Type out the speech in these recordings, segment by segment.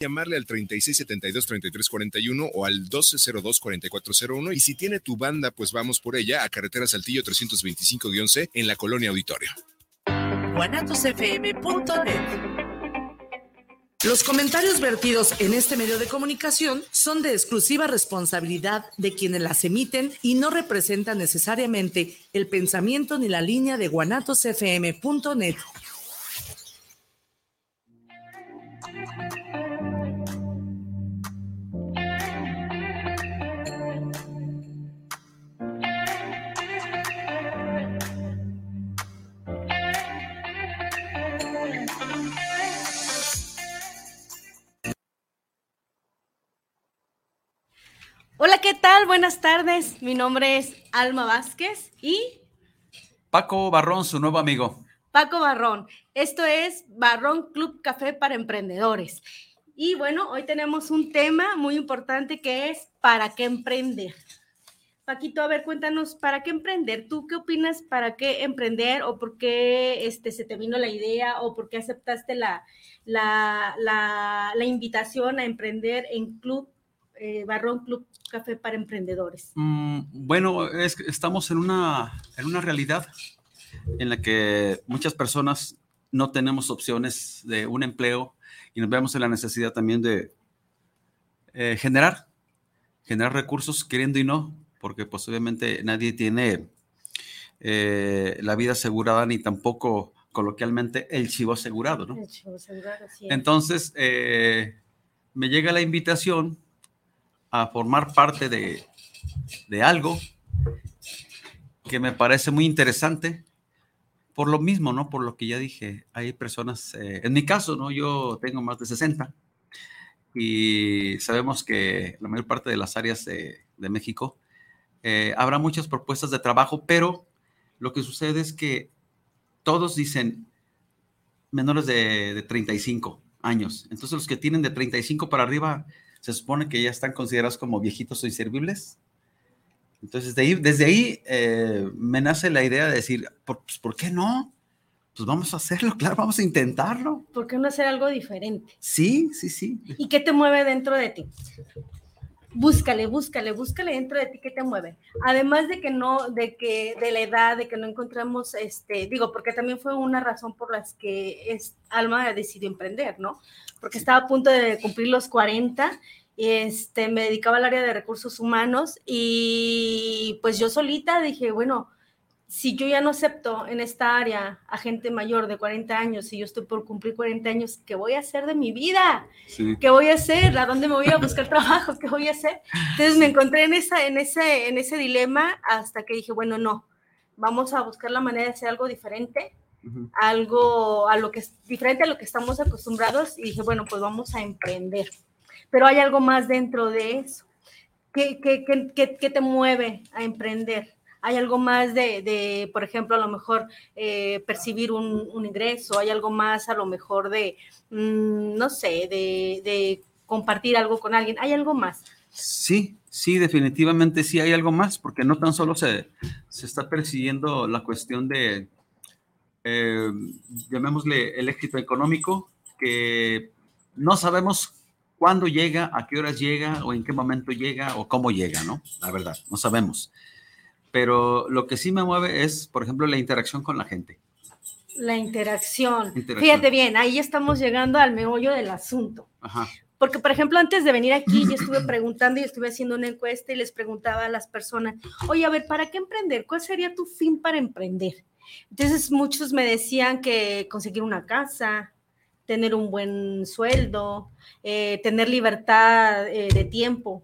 llamarle al 3672-3341 o al 1202-4401 y si tiene tu banda, pues vamos por ella a Carretera Saltillo 325-C en la Colonia Auditorio. Los comentarios vertidos en este medio de comunicación son de exclusiva responsabilidad de quienes las emiten y no representan necesariamente el pensamiento ni la línea de guanatosfm.net. Hola, ¿qué tal? Buenas tardes. Mi nombre es Alma Vázquez y... Paco Barrón, su nuevo amigo. Paco Barrón. Esto es Barrón Club Café para Emprendedores. Y bueno, hoy tenemos un tema muy importante que es ¿para qué emprender? Paquito, a ver, cuéntanos, ¿para qué emprender? ¿Tú qué opinas para qué emprender o por qué este, se te vino la idea o por qué aceptaste la, la, la invitación a emprender en Club eh, Barrón Club Café para Emprendedores? Mm, bueno, es, estamos en una, en una realidad en la que muchas personas no tenemos opciones de un empleo y nos vemos en la necesidad también de eh, generar, generar recursos queriendo y no, porque pues obviamente nadie tiene eh, la vida asegurada ni tampoco coloquialmente el chivo asegurado, ¿no? El chivo asegurado, sí. Entonces, me llega la invitación a formar parte de, algo que me parece muy interesante. Por lo mismo, ¿no? Por lo que ya dije, hay personas, eh, en mi caso, ¿no? Yo tengo más de 60 y sabemos que la mayor parte de las áreas de, México eh, habrá muchas propuestas de trabajo, pero lo que sucede es que todos dicen menores de, de 35 años. Entonces los que tienen de 35 para arriba se supone que ya están considerados como viejitos o inservibles. Entonces, desde ahí eh, me nace la idea de decir, ¿por, pues, ¿por qué no? Pues vamos a hacerlo, claro, vamos a intentarlo. ¿Por qué no hacer algo diferente? Sí, sí, sí. ¿Y qué te mueve dentro de ti? Búscale, búscale, búscale dentro de ti qué te mueve. Además de que no, de que de la edad, de que no encontramos, este, digo, porque también fue una razón por las que es, Alma decidió emprender, ¿no? porque estaba a punto de cumplir los 40 este, me dedicaba al área de recursos humanos y pues yo solita dije, bueno, si yo ya no acepto en esta área a gente mayor de 40 años y yo estoy por cumplir 40 años, ¿qué voy a hacer de mi vida? ¿Qué voy a hacer? ¿A dónde me voy a buscar trabajo? ¿Qué voy a hacer? Entonces me encontré en, esa, en, ese, en ese dilema hasta que dije, bueno, no, vamos a buscar la manera de hacer algo diferente algo a lo que es diferente a lo que estamos acostumbrados y dije, bueno, pues vamos a emprender. Pero hay algo más dentro de eso. ¿Qué, qué, qué, qué te mueve a emprender? Hay algo más de, por ejemplo, a lo mejor eh, percibir un, ingreso, hay algo más a lo mejor de, mm, no sé, de, compartir algo con alguien, hay algo más. Sí, sí, definitivamente sí hay algo más, porque no tan solo se, se está persiguiendo la cuestión de, eh, llamémosle el éxito económico, que no sabemos cuándo llega, a qué horas llega, o en qué momento llega, o cómo llega, ¿no? La verdad, no sabemos. Pero lo que sí me mueve es, por ejemplo, la interacción con la gente. La interacción. Fíjate bien, ahí estamos llegando al meollo del asunto. Porque, por ejemplo, antes de venir aquí, yo estuve preguntando y estuve haciendo una encuesta y les preguntaba a las personas, oye, a ver, ¿para qué emprender? ¿Cuál sería tu fin para emprender? Entonces muchos me decían que conseguir una casa, tener un buen sueldo, eh, tener libertad eh, de tiempo,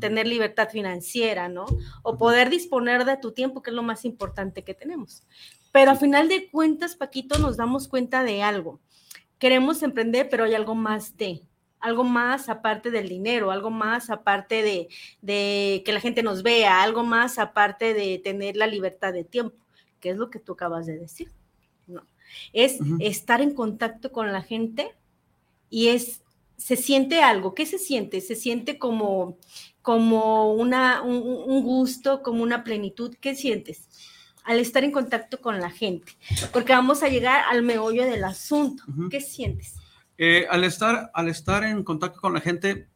tener libertad financiera, ¿no? O poder disponer de tu tiempo, que es lo más importante que tenemos. Pero al final de cuentas, Paquito, nos damos cuenta de algo. Queremos emprender, pero hay algo más de, algo más aparte del dinero, algo más aparte de, de que la gente nos vea, algo más aparte de tener la libertad de tiempo que es lo que tú acabas de decir. No. Es estar en contacto con la gente y es, se siente algo. ¿Qué se siente? Se siente como, como una, un, gusto, como una plenitud. ¿Qué sientes? Al estar en contacto con la gente. Porque vamos a llegar al meollo del asunto. ¿Qué sientes? Eh, al, estar, al estar en contacto con la gente,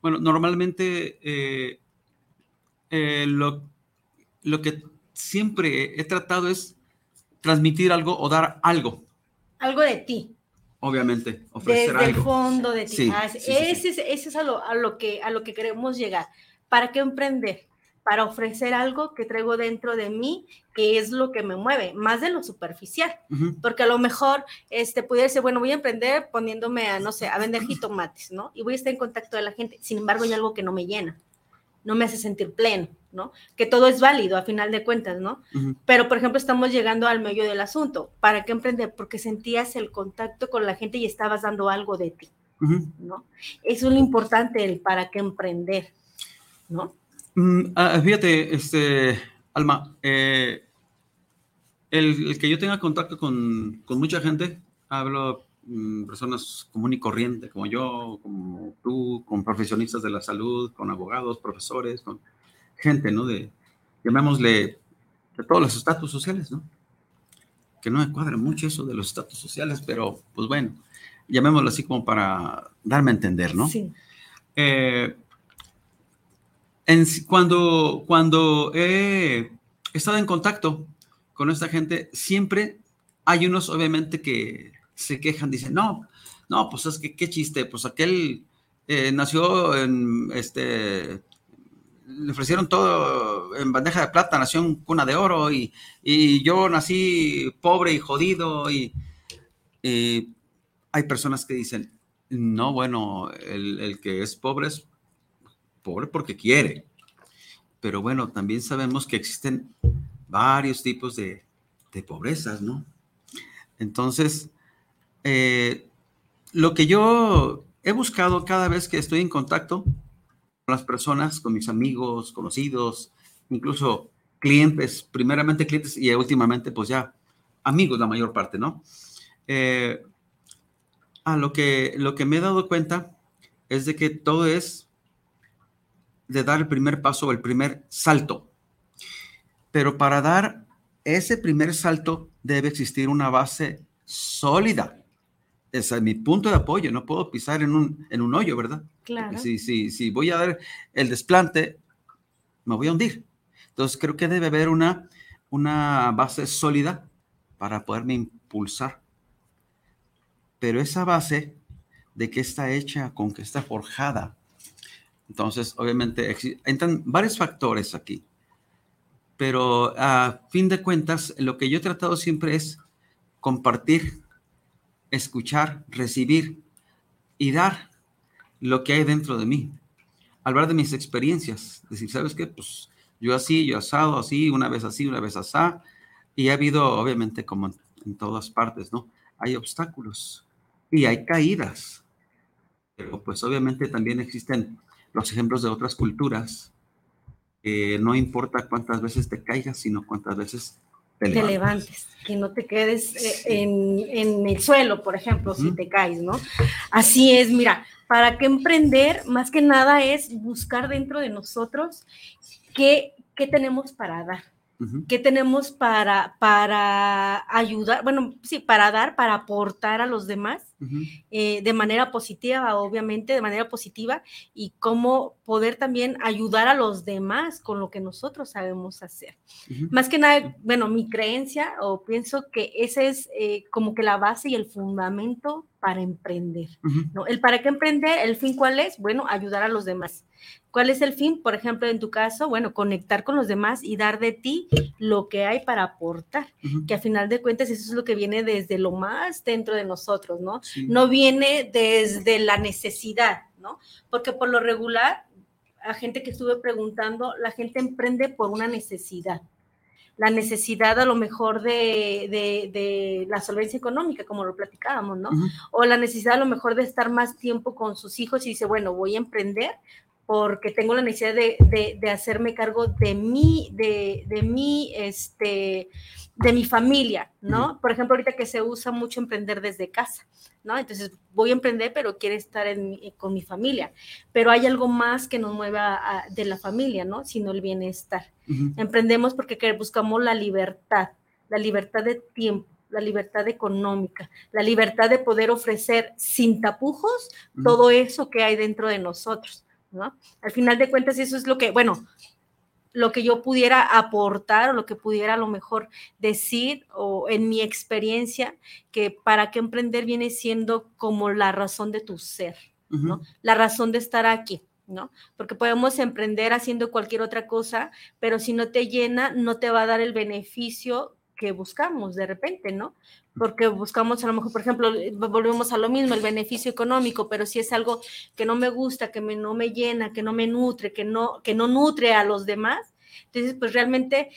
bueno, normalmente eh, eh, lo, lo que siempre he tratado es transmitir algo o dar algo. Algo de ti. Obviamente, ofrecer Desde algo. el fondo de ti. Sí, Ah, sí, sí, ese, es- ese es a lo, a, lo que, a lo que queremos llegar. ¿Para qué emprender? Para ofrecer algo que traigo dentro de mí, que es lo que me mueve, más de lo superficial. Porque a lo mejor este, pudiera ser, bueno, voy a emprender poniéndome a, no sé, a vender jitomates, ¿no? Y voy a estar en contacto de la gente. Sin embargo, hay algo que no me llena, no me hace sentir pleno, ¿no? Que todo es válido a final de cuentas, ¿no? Pero, por ejemplo, estamos llegando al medio del asunto. ¿Para qué emprender? Porque sentías el contacto con la gente y estabas dando algo de ti. ¿no? Eso es lo importante, el para qué emprender, ¿no? Mm, ah, fíjate, este, Alma, eh, el, el que yo tenga contacto con, con mucha gente, hablo mm, personas común y corriente, como yo, como tú, con profesionistas de la salud, con abogados, profesores, con gente, ¿no? De, llamémosle, de todos los estatus sociales, ¿no? Que no me cuadra mucho eso de los estatus sociales, pero pues bueno, llamémoslo así como para darme a entender, ¿no? Sí. Eh, en cuando, cuando he estado en contacto con esta gente, siempre hay unos, obviamente, que se quejan, dicen, no, no, pues es que qué chiste, pues aquel eh, nació en, este, le ofrecieron todo en bandeja de plata, nació en cuna de oro y, y yo nací pobre y jodido y, y hay personas que dicen, no, bueno, el, el que es pobre es pobre porque quiere. Pero bueno, también sabemos que existen varios tipos de, de pobrezas, ¿no? Entonces, eh, lo que yo he buscado cada vez que estoy en contacto con las personas, con mis amigos, conocidos, incluso clientes, primeramente clientes y últimamente pues ya amigos la mayor parte, ¿no? Eh, a lo que, lo que me he dado cuenta es de que todo es de dar el primer paso el primer salto. Pero para dar ese primer salto debe existir una base sólida. Es mi punto de apoyo. No puedo pisar en un, en un hoyo, ¿verdad? Claro. Si, si, si voy a dar el desplante, me voy a hundir. Entonces creo que debe haber una, una base sólida para poderme impulsar. Pero esa base, ¿de qué está hecha? ¿Con qué está forjada? Entonces, obviamente, entran varios factores aquí. Pero a fin de cuentas, lo que yo he tratado siempre es compartir, escuchar, recibir y dar lo que hay dentro de mí. Hablar de mis experiencias. Decir, ¿sabes qué? Pues yo así, yo asado, así, una vez así, una vez asá. Y ha habido, obviamente, como en, todas partes, ¿no? Hay obstáculos y hay caídas. Pero pues obviamente también existen los ejemplos de otras culturas. que no importa cuántas veces te caigas, sino cuántas veces te levantes, que no te quedes eh, Sí. en, en el suelo, por ejemplo, si te caes, ¿no? Así es, mira, para qué emprender, más que nada es buscar dentro de nosotros qué, qué tenemos para dar, Qué tenemos para, para ayudar, bueno, sí, para dar, para aportar a los demás eh, de manera positiva, obviamente, de manera positiva, y cómo poder también ayudar a los demás con lo que nosotros sabemos hacer. Más que nada, bueno, mi creencia o pienso que ese es eh, como que la base y el fundamento para emprender. ¿no? El para qué emprender, el fin cuál es, bueno, ayudar a los demás. ¿Cuál es el fin? Por ejemplo, en tu caso, bueno, conectar con los demás y dar de ti lo que hay para aportar, que a final de cuentas eso es lo que viene desde lo más dentro de nosotros, ¿no? Sí. No viene desde la necesidad, ¿no? Porque por lo regular, a gente que estuve preguntando, la gente emprende por una necesidad. La necesidad a lo mejor de, de- de la solvencia económica, como lo platicábamos, ¿no? O la necesidad a lo mejor de estar más tiempo con sus hijos y dice, bueno, voy a emprender porque tengo la necesidad de, de- de hacerme cargo de mí, de, de mí, este, de mi familia, ¿no? Por ejemplo, ahorita que se usa mucho emprender desde casa, ¿no? Entonces, voy a emprender, pero quiero estar en mi- con mi familia. Pero hay algo más que nos mueva a- de la familia, ¿no? Sino el bienestar. Emprendemos porque que- buscamos la libertad, la libertad de tiempo, la libertad económica, la libertad de poder ofrecer sin tapujos todo eso que hay dentro de nosotros, ¿no? Al final de cuentas, eso es lo que, bueno, lo que yo pudiera aportar o lo que pudiera a lo mejor decir o en mi experiencia, que para qué emprender viene siendo como la razón de tu ser, ¿no? La razón de estar aquí. ¿no? Porque podemos emprender haciendo cualquier otra cosa, pero si no te llena, no te va a dar el beneficio que buscamos de repente, ¿no? Porque buscamos a lo mejor, por ejemplo, eh, volvemos a lo mismo, el beneficio económico, pero si es algo que no me gusta, que me, no me llena, que no me nutre, que no, que no nutre a los demás, entonces pues realmente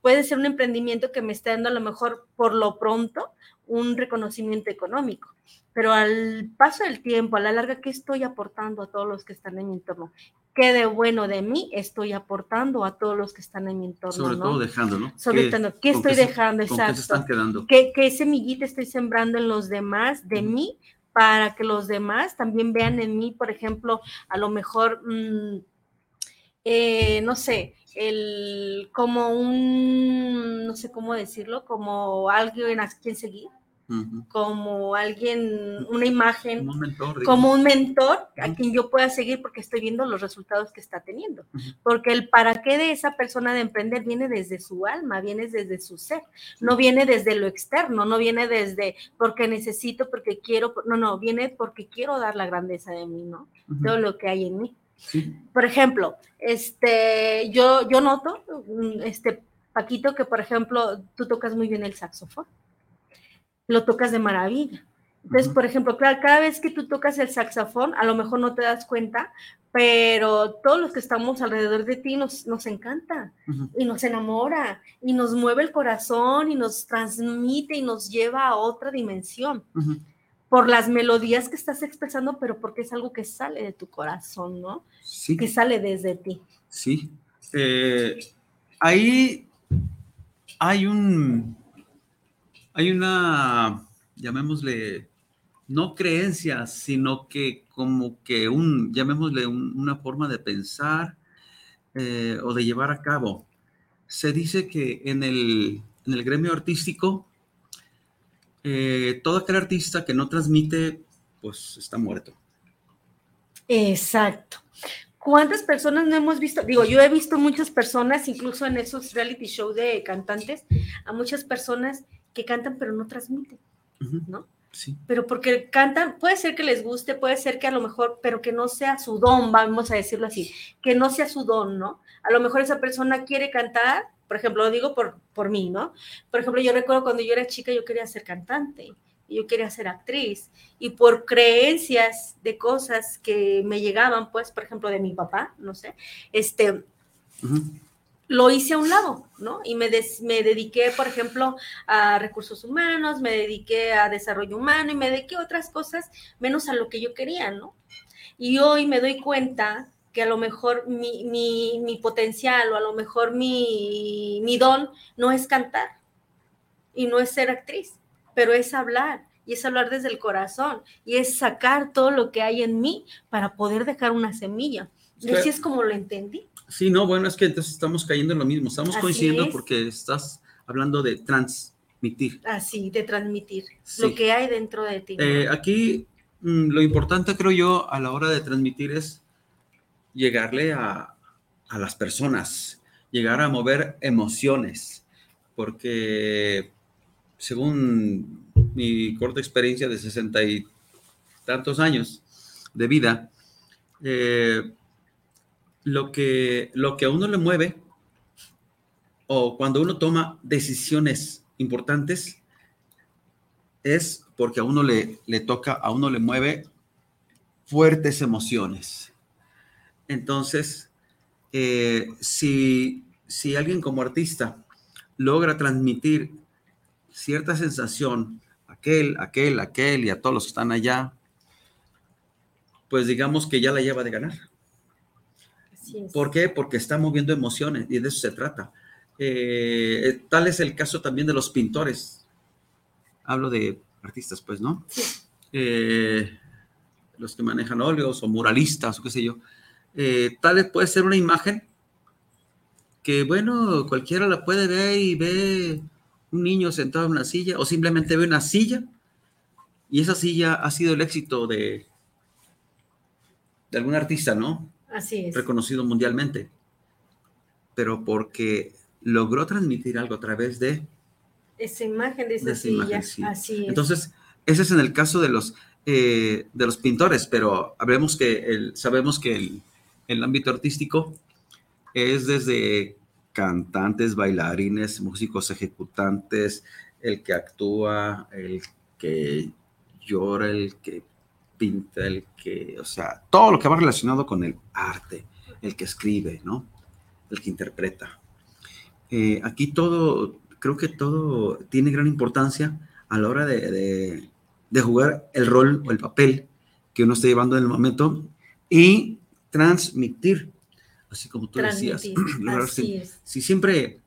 puede ser un emprendimiento que me esté dando a lo mejor por lo pronto un reconocimiento económico. Pero al paso del tiempo, a la larga, ¿qué estoy aportando a todos los que están en mi entorno? ¿Qué de bueno de mí estoy aportando a todos los que están en mi entorno? Sobre todo dejando, ¿no? Sobre todo, ¿qué estoy dejando? Exacto. ¿Qué se están quedando? ¿Qué, ¿Qué, semillita estoy sembrando en los demás de mí para que los demás también vean en mí, por ejemplo, a lo mejor, mmm, eh, no sé, el, como un, no sé cómo decirlo, como alguien a quien seguir, como alguien, una imagen, como un mentor, como un mentor a quien yo pueda seguir porque estoy viendo los resultados que está teniendo. Porque el para qué de esa persona de emprender viene desde su alma, viene desde su ser, no viene desde lo externo, no viene desde porque necesito, porque quiero, no, no, viene porque quiero dar la grandeza de mí, ¿no? Todo lo que hay en mí. Por ejemplo, este, yo, yo noto, este, Paquito, que por ejemplo, tú tocas muy bien el saxofón. Lo tocas de maravilla. Entonces, por ejemplo, cada, vez que tú tocas el saxofón, a lo mejor no te das cuenta, pero todos los que estamos alrededor de ti nos, nos encanta y nos enamora y nos mueve el corazón y nos transmite y nos lleva a otra dimensión por las melodías que estás expresando, pero porque es algo que sale de tu corazón, ¿no? Sí. Que sale desde ti. Sí. Eh, ahí hay un, hay una, llamémosle, no creencia, sino que como que un, llamémosle una forma de pensar eh, o de llevar a cabo. Se dice que en el, en el gremio artístico eh, todo aquel artista que no transmite, pues está muerto. Exacto. ¿Cuántas personas no hemos visto? Digo, yo he visto muchas personas, incluso en esos reality shows de cantantes, a muchas personas que cantan pero no transmiten, ¿no? Sí. Pero porque cantan, puede ser que les guste, puede ser que a lo mejor, pero que no sea su don, vamos a decirlo así, que no sea su don, ¿no? A lo mejor esa persona quiere cantar, por ejemplo, lo digo por, por mí, ¿no? Por ejemplo, yo recuerdo cuando yo era chica, yo quería ser cantante, yo quería ser actriz, y por creencias de cosas que me llegaban, pues, por ejemplo, de mi papá, no sé, este, lo hice a un lado, ¿no? Y me, me dediqué, por ejemplo, a recursos humanos, me dediqué a desarrollo humano y me dediqué a otras cosas menos a lo que yo quería, ¿no? Y hoy me doy cuenta que a lo mejor mi, mi, potencial o a lo mejor mi, mi don no es cantar y no es ser actriz, pero es hablar y es hablar desde el corazón y es sacar todo lo que hay en mí para poder dejar una semilla. Y así es como lo entendí. Sí, no, bueno, es que entonces estamos cayendo en lo mismo, estamos coincidiendo porque estás hablando de transmitir. Así, de transmitir lo que hay dentro de ti. Eh, aquí mm, lo importante, creo yo, a la hora de transmitir es llegarle a, las personas, llegar a mover emociones, porque según mi corta experiencia de sesenta y tantos años de vida, eh, lo, que, lo que a uno le mueve o cuando uno toma decisiones importantes es porque a uno le, le toca, a uno le mueve fuertes emociones. Entonces, eh, si, si alguien como artista logra transmitir cierta sensación, aquel, aquel, aquel y a todos los que están allá, pues digamos que ya la lleva de ganar. ¿Por qué? Porque está moviendo emociones y de eso se trata. Eh, tal es el caso también de los pintores. Hablo de artistas, pues, ¿no? Eh, los que manejan óleos o muralistas o qué sé yo. Eh, tal vez puede ser una imagen que, bueno, cualquiera la puede ver y ve un niño sentado en una silla o simplemente ve una silla y esa silla ha sido el éxito de, de algún artista, ¿no? Así es. Reconocido mundialmente, pero porque logró transmitir algo a través de esa imagen de esa, de esa silla. imagen, sí. Así es. Entonces, ese es en el caso de los, eh, de los pintores, pero hablemos que el, sabemos que el, el ámbito artístico es desde cantantes, bailarines, músicos ejecutantes, el que actúa, el que llora, el que pinta, el que, o sea, todo lo que va relacionado con el arte, el que escribe, ¿no? El que interpreta. Eh, aquí todo, creo que todo tiene gran importancia a la hora de, de, de jugar el rol o el papel que uno está llevando en el momento y transmitir, así como tú decías. Lograr si, siempre,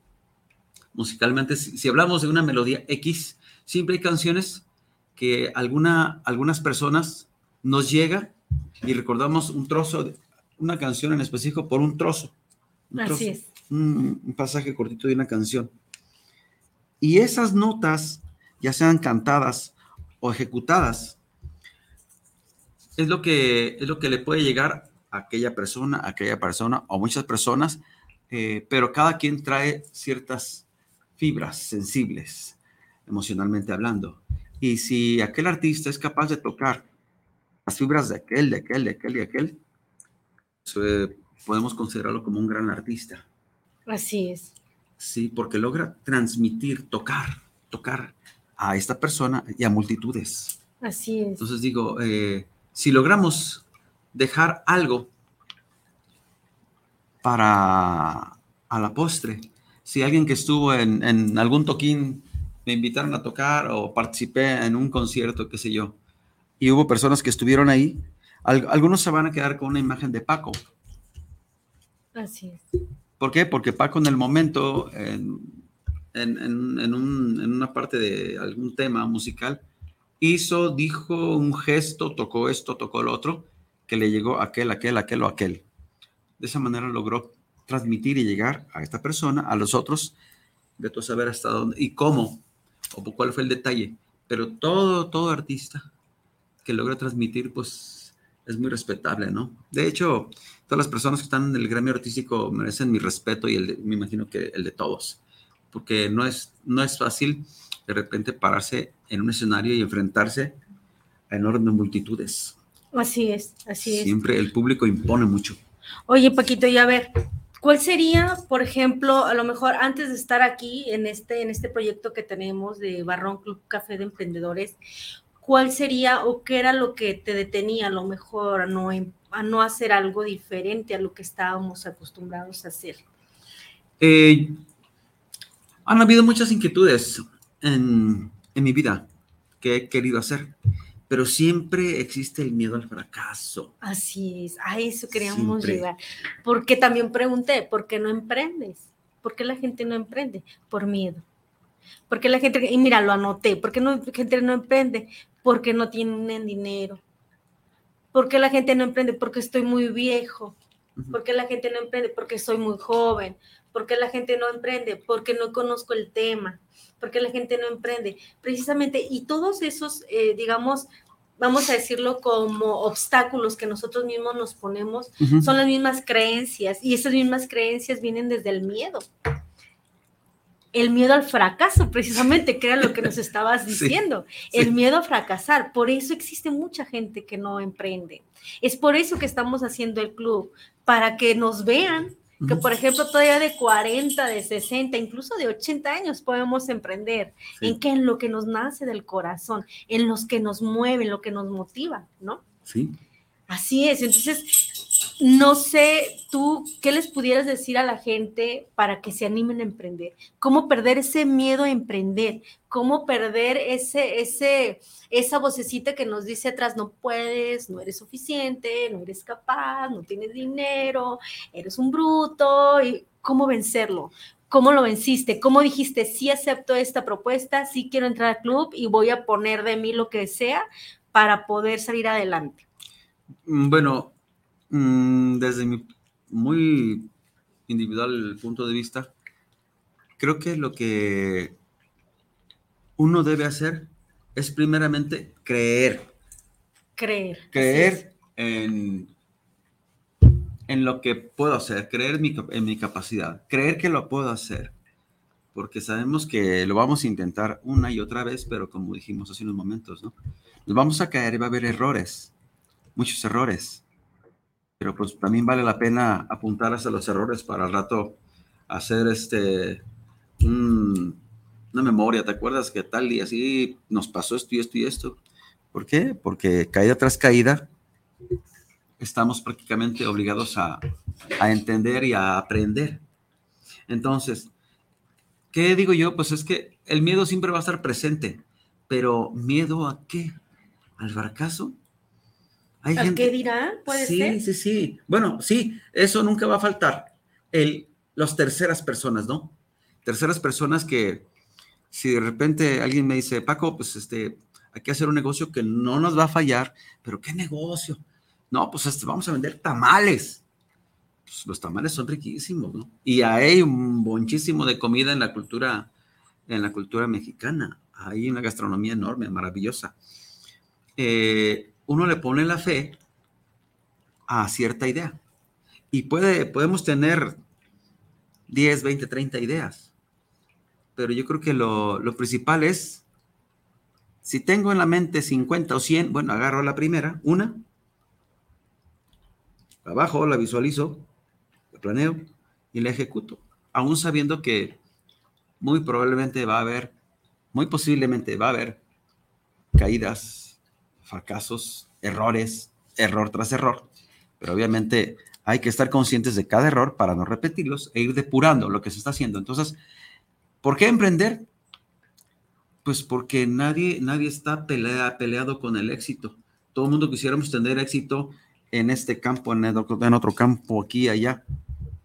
musicalmente, si, si hablamos de una melodía X, siempre hay canciones que alguna, algunas personas nos llega y recordamos un trozo, de, una canción en específico por un trozo. Un trozo, Así es. Un, un pasaje cortito de una canción. Y esas notas, ya sean cantadas o ejecutadas, es lo que, es lo que le puede llegar a aquella persona, aquella persona o muchas personas, eh, pero cada quien trae ciertas fibras sensibles, emocionalmente hablando. Y si aquel artista es capaz de tocar las fibras de aquel, de aquel, de aquel, de aquel, pues, eh, podemos considerarlo como un gran artista. Así es. Sí, porque logra transmitir, tocar, tocar a esta persona y a multitudes. Así es. Entonces digo, eh, si logramos dejar algo para a la postre, si alguien que estuvo en, en, algún toquín me invitaron a tocar o participé en un concierto, qué sé yo, y hubo personas que estuvieron ahí, al, algunos se van a quedar con una imagen de Paco. Así es. ¿Por qué? Porque Paco en el momento, en, en, en, un, en una parte de algún tema musical, hizo, dijo un gesto, tocó esto, tocó lo otro, que le llegó aquel, aquel, aquel o aquel. De esa manera logró transmitir y llegar a esta persona, a los otros, de todo saber hasta dónde y cómo, o cuál fue el detalle. Pero todo, todo artista que logra transmitir, pues es muy respetable, ¿no? De hecho, todas las personas que están en el gremio artístico merecen mi respeto y el de, me imagino que el de todos, porque no es, no es fácil de repente pararse en un escenario y enfrentarse a enormes multitudes. Así es, así es. Siempre el público impone mucho. Oye, Paquito, y a ver, ¿cuál sería, por ejemplo, a lo mejor antes de estar aquí en este, en este proyecto que tenemos de Barrón Club Café de Emprendedores, cuál sería o qué era lo que te detenía a lo mejor a no, a no hacer algo diferente a lo que estábamos acostumbrados a hacer? Eh, han habido muchas inquietudes en, en mi vida que he querido hacer pero siempre existe el miedo al fracaso. Así es, a eso queríamos siempre. llegar. Porque también pregunté, ¿por qué no emprendes? ¿Por qué la gente no emprende? Por miedo. ¿Por qué la gente, y mira, lo anoté, ¿por qué no, la gente no emprende? Porque no tienen dinero. ¿Por qué la gente no emprende? Porque estoy muy viejo. ¿Por qué la gente no emprende? Porque soy muy joven. ¿Por qué la gente no emprende? Porque no conozco el tema. ¿Por qué la gente no emprende? Precisamente, y todos esos, eh, digamos, vamos a decirlo como obstáculos que nosotros mismos nos ponemos, uh -huh. son las mismas creencias, y esas mismas creencias vienen desde el miedo. El miedo al fracaso, precisamente, que era lo que nos estabas diciendo. Sí, el sí. miedo a fracasar. Por eso existe mucha gente que no emprende. Es por eso que estamos haciendo el club, para que nos vean que por ejemplo todavía de 40, de 60, incluso de 80 años podemos emprender, sí. en que en lo que nos nace del corazón, en los que nos mueve, en lo que nos motiva, ¿no? Sí. Así es, entonces, no sé tú qué les pudieras decir a la gente para que se animen a emprender, cómo perder ese miedo a emprender, cómo perder ese, ese, esa vocecita que nos dice atrás, no puedes, no eres suficiente, no eres capaz, no tienes dinero, eres un bruto, y cómo vencerlo. ¿Cómo lo venciste? ¿Cómo dijiste, sí acepto esta propuesta, sí quiero entrar al club y voy a poner de mí lo que sea para poder salir adelante? Bueno, mm, desde mi muy individual punto de vista, creo que lo que uno debe hacer es primeramente creer. Creer. Creer en, en lo que puedo hacer, creer en mi, en mi capacidad, creer que lo puedo hacer. Porque sabemos que lo vamos a intentar una y otra vez, pero como dijimos hace unos momentos, ¿no? Nos vamos a caer y va a haber errores, muchos errores. Pero pues también vale la pena apuntar hasta los errores para al rato hacer este, un, una memoria, ¿te acuerdas que tal día así nos pasó esto y esto y esto? ¿Por qué? Porque caída tras caída estamos prácticamente obligados a, a entender y a aprender. Entonces, ¿qué digo yo? Pues es que el miedo siempre va a estar presente, pero ¿miedo a qué? ¿Al fracaso? Hay ¿Al qué dirá? ¿Puede sí, ser? Sí, sí. Bueno, sí, eso nunca va a faltar. El, las terceras personas, ¿no? Terceras personas que si de repente alguien me dice, Paco, pues este, hay que hacer un negocio que no nos va a fallar, pero ¿qué negocio? No, pues este, vamos a vender tamales. Pues los tamales son riquísimos, ¿no? Y hay un muchísimo de comida en la cultura, en la cultura mexicana. Hay una gastronomía enorme, maravillosa. Eh, uno le pone la fe a cierta idea. Y puede, podemos tener 10, 20, 30 ideas pero yo creo que lo, principal es, si tengo en la mente 50 o 100, bueno, agarro la primera, una, abajo la visualizo, la planeo y la ejecuto, aún sabiendo que muy probablemente va a haber, muy posiblemente va a haber caídas, fracasos, errores, error tras error, pero obviamente hay que estar conscientes de cada error para no repetirlos e ir depurando lo que se está haciendo. Entonces, ¿Por qué emprender? Pues porque nadie, nadie está peleado con el éxito. Todo el mundo quisiéramos tener éxito en este campo, en, otro campo, aquí y allá.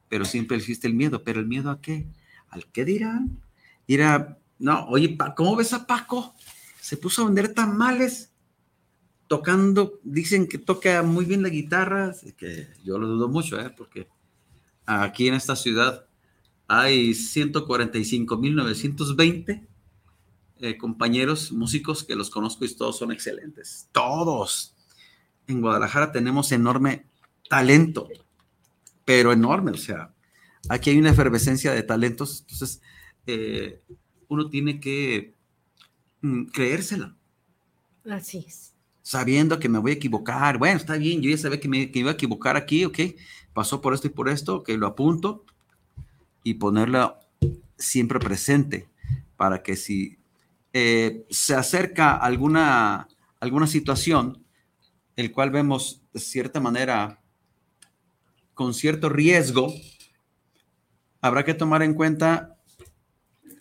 Pero siempre existe el miedo. ¿Pero el miedo a qué? ¿Al qué dirán? Dirá, no, oye, ¿cómo ves a Paco? Se puso a vender tamales tocando, dicen que toca muy bien la guitarra, que yo lo dudo mucho, ¿eh? porque aquí en esta ciudad hay 145.920 eh, compañeros músicos que los conozco y todos son excelentes. Todos. En Guadalajara tenemos enorme talento, pero enorme. O sea, aquí hay una efervescencia de talentos. Entonces, eh, uno tiene que mm, creérsela. Así es. Sabiendo que me voy a equivocar. Bueno, está bien, yo ya sabía que me iba a equivocar aquí, ok. Pasó por esto y por esto, que lo apunto y ponerla siempre presente para que si eh, se acerca alguna, alguna situación, el cual vemos de cierta manera con cierto riesgo, habrá que tomar en cuenta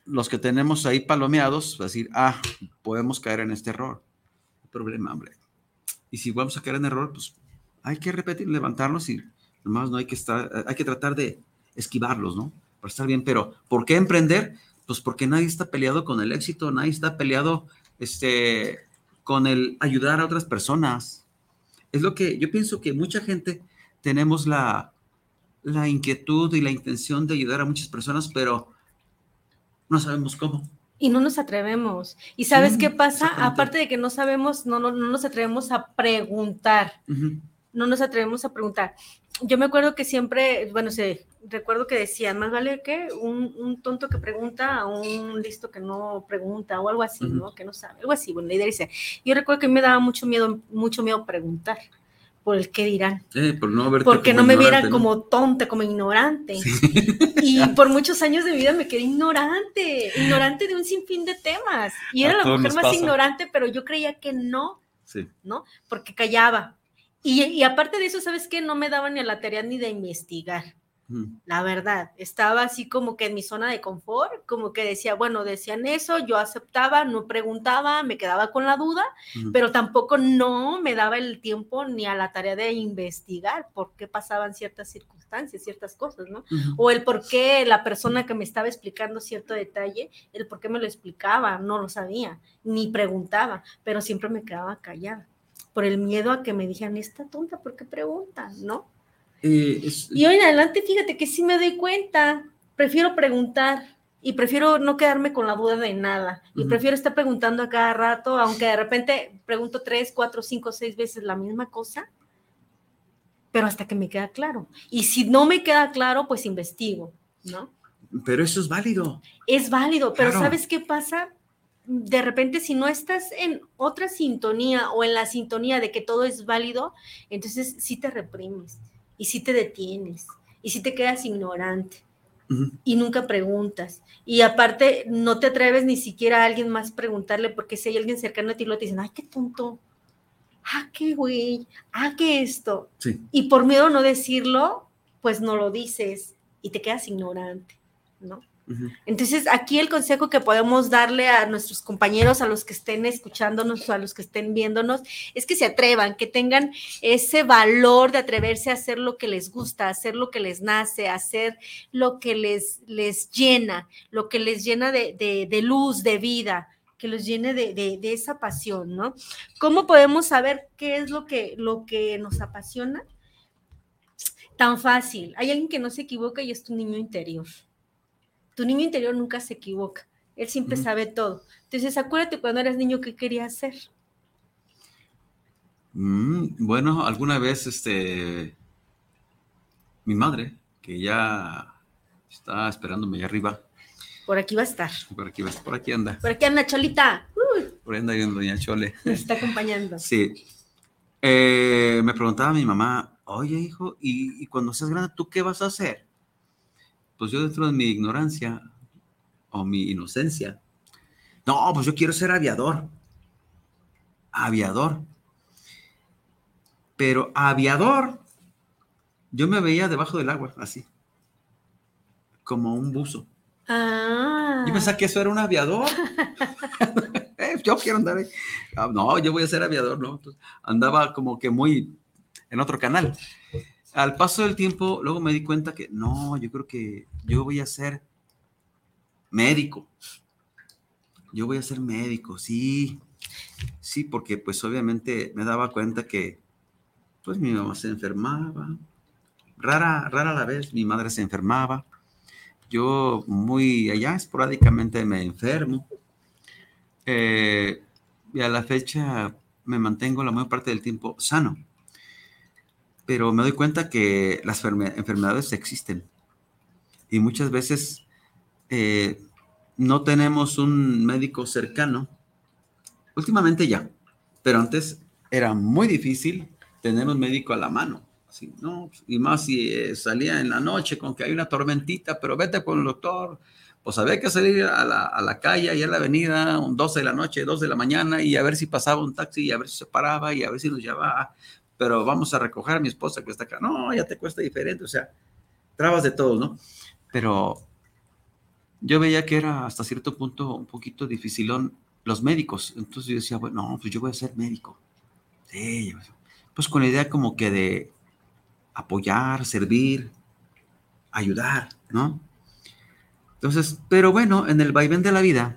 los que tenemos ahí palomeados, decir, ah, podemos caer en este error. Problema, hombre. Y si vamos a caer en error, pues hay que repetir, levantarnos y nomás no hay que estar, hay que tratar de esquivarlos, ¿no? para estar bien, pero ¿por qué emprender? Pues porque nadie está peleado con el éxito, nadie está peleado este, con el ayudar a otras personas. Es lo que yo pienso que mucha gente tenemos la, la inquietud y la intención de ayudar a muchas personas, pero no sabemos cómo. Y no nos atrevemos. ¿Y sabes qué pasa? Aparte de que no sabemos, no, no, no, nos atrevemos a preguntar. No nos atrevemos a preguntar yo me acuerdo que siempre, bueno, se, recuerdo que decían, más vale que un, tonto que pregunta a un listo que no pregunta o algo así, ¿no? Que no sabe, algo así. Bueno, la idea dice, yo recuerdo que me daba mucho miedo, mucho miedo preguntar por el qué dirán. Eh, por no Porque no me vieran como tonta, como ignorante. Y por muchos años de vida me quedé ignorante, ignorante de un sinfín de temas. Y era la mujer más ignorante, pero yo creía que no, sí. ¿no? Porque callaba, y, aparte de eso, ¿sabes qué? No me daba ni a la tarea ni de investigar. La verdad, estaba así como que en mi zona de confort, como que decía, bueno, decían eso, yo aceptaba, no preguntaba, me quedaba con la duda, pero tampoco no me daba el tiempo ni a la tarea de investigar por qué pasaban ciertas circunstancias, ciertas cosas, ¿no? O el por qué la persona que me estaba explicando cierto detalle, el por qué me lo explicaba, no lo sabía, ni preguntaba, pero siempre me quedaba callada por el miedo a que me dijeran, esta tonta, ¿por qué preguntan? ¿No? Eh, y hoy en adelante, fíjate que sí me doy cuenta, prefiero preguntar. y prefiero no quedarme con la duda de nada. Y prefiero estar preguntando a cada rato, aunque de repente pregunto tres, cuatro, cinco, seis veces la misma cosa, pero hasta que me queda claro. Y si no me queda claro, pues investigo, ¿no? Pero eso es válido. Es válido, pero ¿sabes qué pasa? De repente, si no estás en otra sintonía o en la sintonía de que todo es válido, entonces sí te reprimes y sí te detienes y sí te quedas ignorante y nunca preguntas. Y aparte, no te atreves ni siquiera a alguien más preguntarle, porque si hay alguien cercano a ti, lo te dicen, ay, qué tonto, ah, qué güey, ah, qué esto. Y por miedo a no decirlo, pues no lo dices y te quedas ignorante, ¿no? Entonces, aquí el consejo que podemos darle a nuestros compañeros, a los que estén escuchándonos a los que estén viéndonos, es que se atrevan, que tengan ese valor de atreverse a hacer lo que les gusta, hacer lo que les nace, hacer lo que les, les llena, lo que les llena de, luz, de vida, que los llene de, esa pasión, ¿no? ¿Cómo podemos saber qué es lo que, lo que nos apasiona? Tan fácil. Hay alguien que no se equivoca y es tu niño interior tu niño interior nunca se equivoca, él siempre sabe todo. Entonces, acuérdate cuando eras niño qué querías hacer. Mm, bueno, alguna vez, este, mi madre, que ya está esperándome allá arriba. Por aquí va a estar. Por aquí va por aquí anda. Por aquí anda, Cholita. Por ahí anda doña Chole. Me está acompañando. Sí. Eh, me preguntaba mi mamá, oye, hijo, ¿y, y cuando seas grande, ¿tú qué vas a hacer? Pues yo dentro de mi ignorancia o mi inocencia, no, pues yo quiero ser aviador. Aviador. Pero aviador, yo me veía debajo del agua, así, como un buzo. Ah. Yo pensaba que eso era un aviador. Eh, yo quiero andar ahí. Ah, no, yo voy a ser aviador, ¿no? andaba como que muy en otro canal al paso del tiempo, luego me di cuenta que no, yo creo que yo voy a ser médico. Yo voy a ser médico, sí. Sí, porque pues obviamente me daba cuenta que pues mi mamá se enfermaba. Rara, rara la vez mi madre se enfermaba. Yo muy allá esporádicamente me enfermo. Eh, y a la fecha me mantengo la mayor parte del tiempo sano pero me doy cuenta que las enfermedades existen y muchas veces eh, no tenemos un médico cercano. Últimamente ya, pero antes era muy difícil tener un médico a la mano. ¿no? Y más si eh, salía en la noche con que hay una tormentita, pero vete con el doctor. Pues había que salir a la, a la calle, y a la avenida, un 12 de la noche, 2 de la mañana, y a ver si pasaba un taxi, y a ver si se paraba, y a ver si nos llevaba pero vamos a recoger a mi esposa que está acá. No, ya te cuesta diferente, o sea, trabas de todos, ¿no? Pero yo veía que era hasta cierto punto un poquito dificilón los médicos. Entonces yo decía, bueno, pues yo voy a ser médico. Sí, pues con la idea como que de apoyar, servir, ayudar, ¿no? Entonces, pero bueno, en el vaivén de la vida,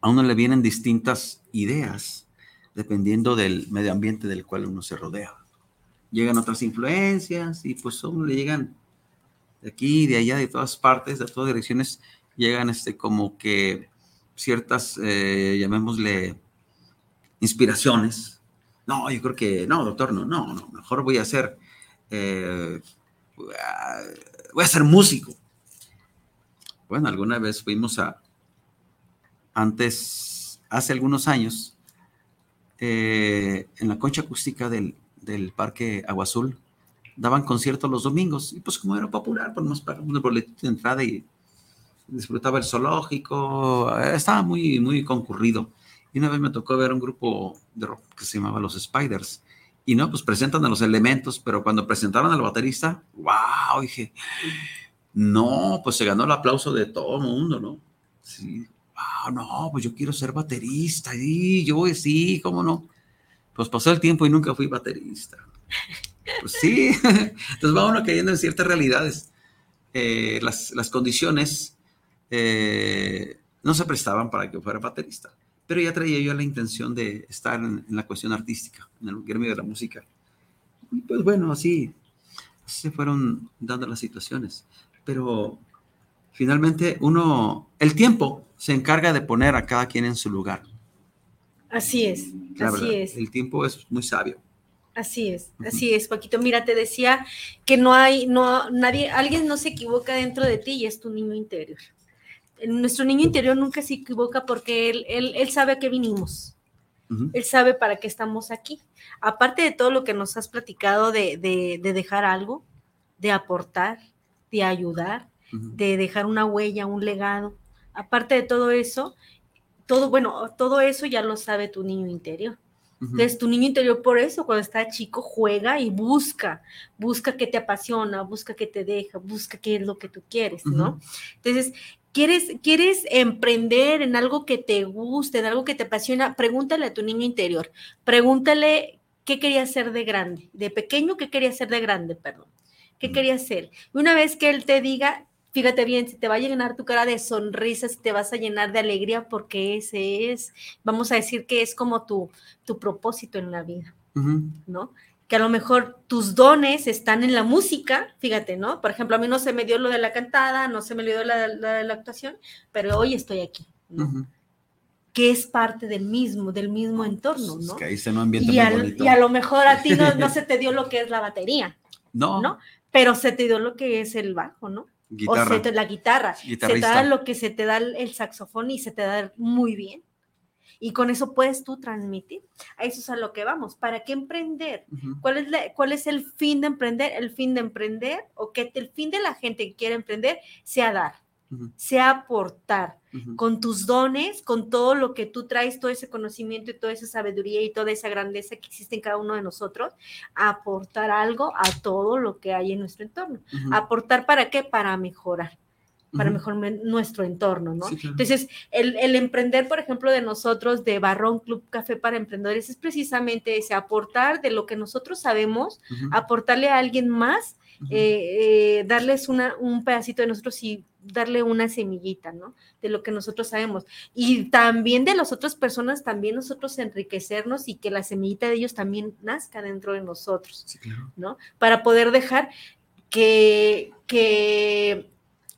a uno le vienen distintas ideas dependiendo del medio ambiente del cual uno se rodea. Llegan otras influencias y pues a uno le llegan de aquí, de allá, de todas partes, de todas direcciones, llegan este, como que ciertas, eh, llamémosle, inspiraciones. No, yo creo que, no, doctor, no, no, no mejor voy a ser, eh, voy a ser músico. Bueno, alguna vez fuimos a, antes, hace algunos años, eh, en la concha acústica del, del Parque Agua Azul, daban conciertos los domingos, y pues como era popular, pues nos pagamos un boletito de entrada y disfrutaba el zoológico, eh, estaba muy, muy concurrido. Y una vez me tocó ver un grupo de rock que se llamaba Los Spiders, y no, pues presentan a los elementos, pero cuando presentaron al baterista, wow, dije, no, pues se ganó el aplauso de todo el mundo, ¿no? Sí, ah, no, pues yo quiero ser baterista, y yo sí, ¿cómo no? Pues pasó el tiempo y nunca fui baterista. Pues sí, entonces va uno cayendo en ciertas realidades. Eh, las, las, condiciones eh, no se prestaban para que fuera baterista, pero ya traía yo la intención de estar en, la cuestión artística, en el gremio de la música. Y pues bueno, así se fueron dando las situaciones. Pero finalmente uno, el tiempo se encarga de poner a cada quien en su lugar. Así es, así es. El tiempo es muy sabio. Así es, así es, Paquito. Mira, te decía que no hay, no, nadie, alguien no se equivoca dentro de ti y es tu niño interior. Nuestro niño interior nunca se equivoca porque él, él, sabe a qué vinimos. Él sabe para qué estamos aquí. Aparte de todo lo que nos has platicado de, de dejar algo, de aportar, de ayudar, de dejar una huella, un legado. Aparte de todo eso, todo, bueno, todo eso ya lo sabe tu niño interior. Entonces, tu niño interior por eso, cuando está chico, juega y busca, busca que te apasiona, busca que te deja, busca qué es lo que tú quieres, ¿no? Entonces, ¿quieres, quieres emprender en algo que te guste, en algo que te apasiona? Pregúntale a tu niño interior, pregúntale qué quería ser de grande, de pequeño, qué quería ser de grande, perdón. ¿Qué quería hacer? Y una vez que él te diga, fíjate bien, si te va a llenar tu cara de sonrisas, te vas a llenar de alegría, porque ese es, vamos a decir que es como tu, tu propósito en la vida, ¿no? Que a lo mejor tus dones están en la música, fíjate, ¿no? Por ejemplo, a mí no se me dio lo de la cantada, no se me dio la, la actuación, pero hoy estoy aquí, que es parte del mismo, del mismo entorno, ¿no? que ahí se no ambiente y, y a lo mejor a ti no, no, se te dio lo que es la batería. No. ¿no? pero se te dio lo que es el bajo, ¿no? O se te, la guitarra. Se te da lo que se te da el saxofón y se te da muy bien. Y con eso puedes tú transmitir. A eso es a lo que vamos. ¿Para qué emprender? ¿Cuál, es ¿Cuál es el fin de emprender? El fin de emprender o que el fin de la gente que quiere emprender sea dar sea aportar con tus dones, con todo lo que tú traes, todo ese conocimiento y toda esa sabiduría y toda esa grandeza que existe en cada uno de nosotros, aportar algo a todo lo que hay en nuestro entorno. ¿Aportar para qué? Para mejorar para mejorar nuestro entorno, ¿no? Entonces, el, el, emprender, por ejemplo, de nosotros, de Barrón Club Café para Emprendedores, es precisamente ese, aportar de lo que nosotros sabemos, aportarle a alguien más eh, eh, darles una, un pedacito de nosotros y darle una semillita, ¿no? De lo que nosotros sabemos. Y también de las otras personas, también nosotros enriquecernos y que la semillita de ellos también nazca dentro de nosotros, ¿no? Para poder dejar que, que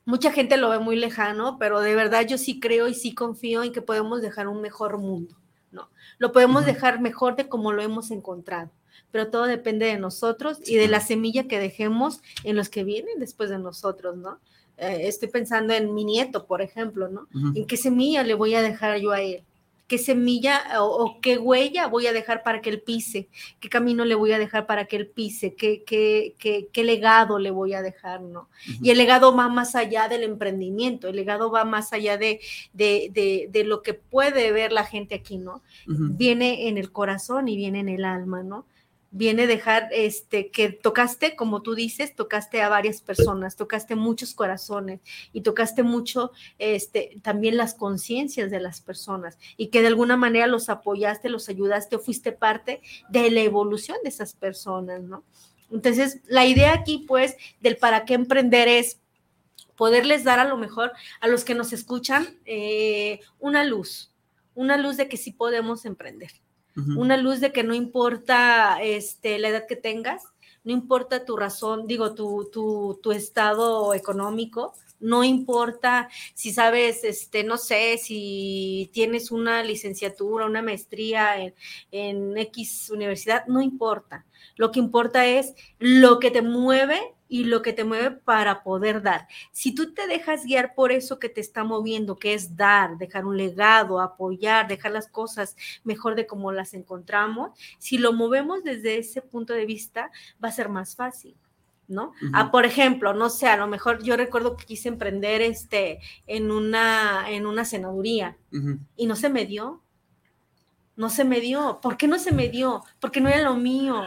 mucha gente lo ve muy lejano, pero de verdad yo sí creo y sí confío en que podemos dejar un mejor mundo, ¿no? Lo podemos dejar mejor de como lo hemos encontrado pero todo depende de nosotros y de la semilla que dejemos en los que vienen después de nosotros, ¿no? Eh, estoy pensando en mi nieto, por ejemplo, ¿no? ¿En qué semilla le voy a dejar yo a él? ¿Qué semilla o, qué huella voy a dejar para que él pise? ¿Qué camino le voy a dejar para que él pise? ¿Qué, qué, qué, qué legado le voy a dejar, no? Y el legado va más allá del emprendimiento, el legado va más allá de, de, de, de lo que puede ver la gente aquí, ¿no? Viene en el corazón y viene en el alma, ¿no? Viene dejar este que tocaste, como tú dices, tocaste a varias personas, tocaste muchos corazones y tocaste mucho este también las conciencias de las personas y que de alguna manera los apoyaste, los ayudaste o fuiste parte de la evolución de esas personas, ¿no? Entonces, la idea aquí pues del para qué emprender es poderles dar a lo mejor a los que nos escuchan eh, una luz, una luz de que sí podemos emprender una luz de que no importa este, la edad que tengas, no importa tu razón, digo, tu, tu, tu estado económico, no importa si sabes, este, no sé, si tienes una licenciatura, una maestría en, en, X universidad, no importa. Lo que importa es lo que te mueve y lo que te mueve para poder dar. Si tú te dejas guiar por eso que te está moviendo, que es dar, dejar un legado, apoyar, dejar las cosas mejor de como las encontramos, si lo movemos desde ese punto de vista, va a ser más fácil. ¿no? Ah, por ejemplo, no sé, a lo mejor yo recuerdo que quise emprender este en una, en una senaduría y no se me dio. No se me dio. ¿Por qué no se me dio? Porque no era lo mío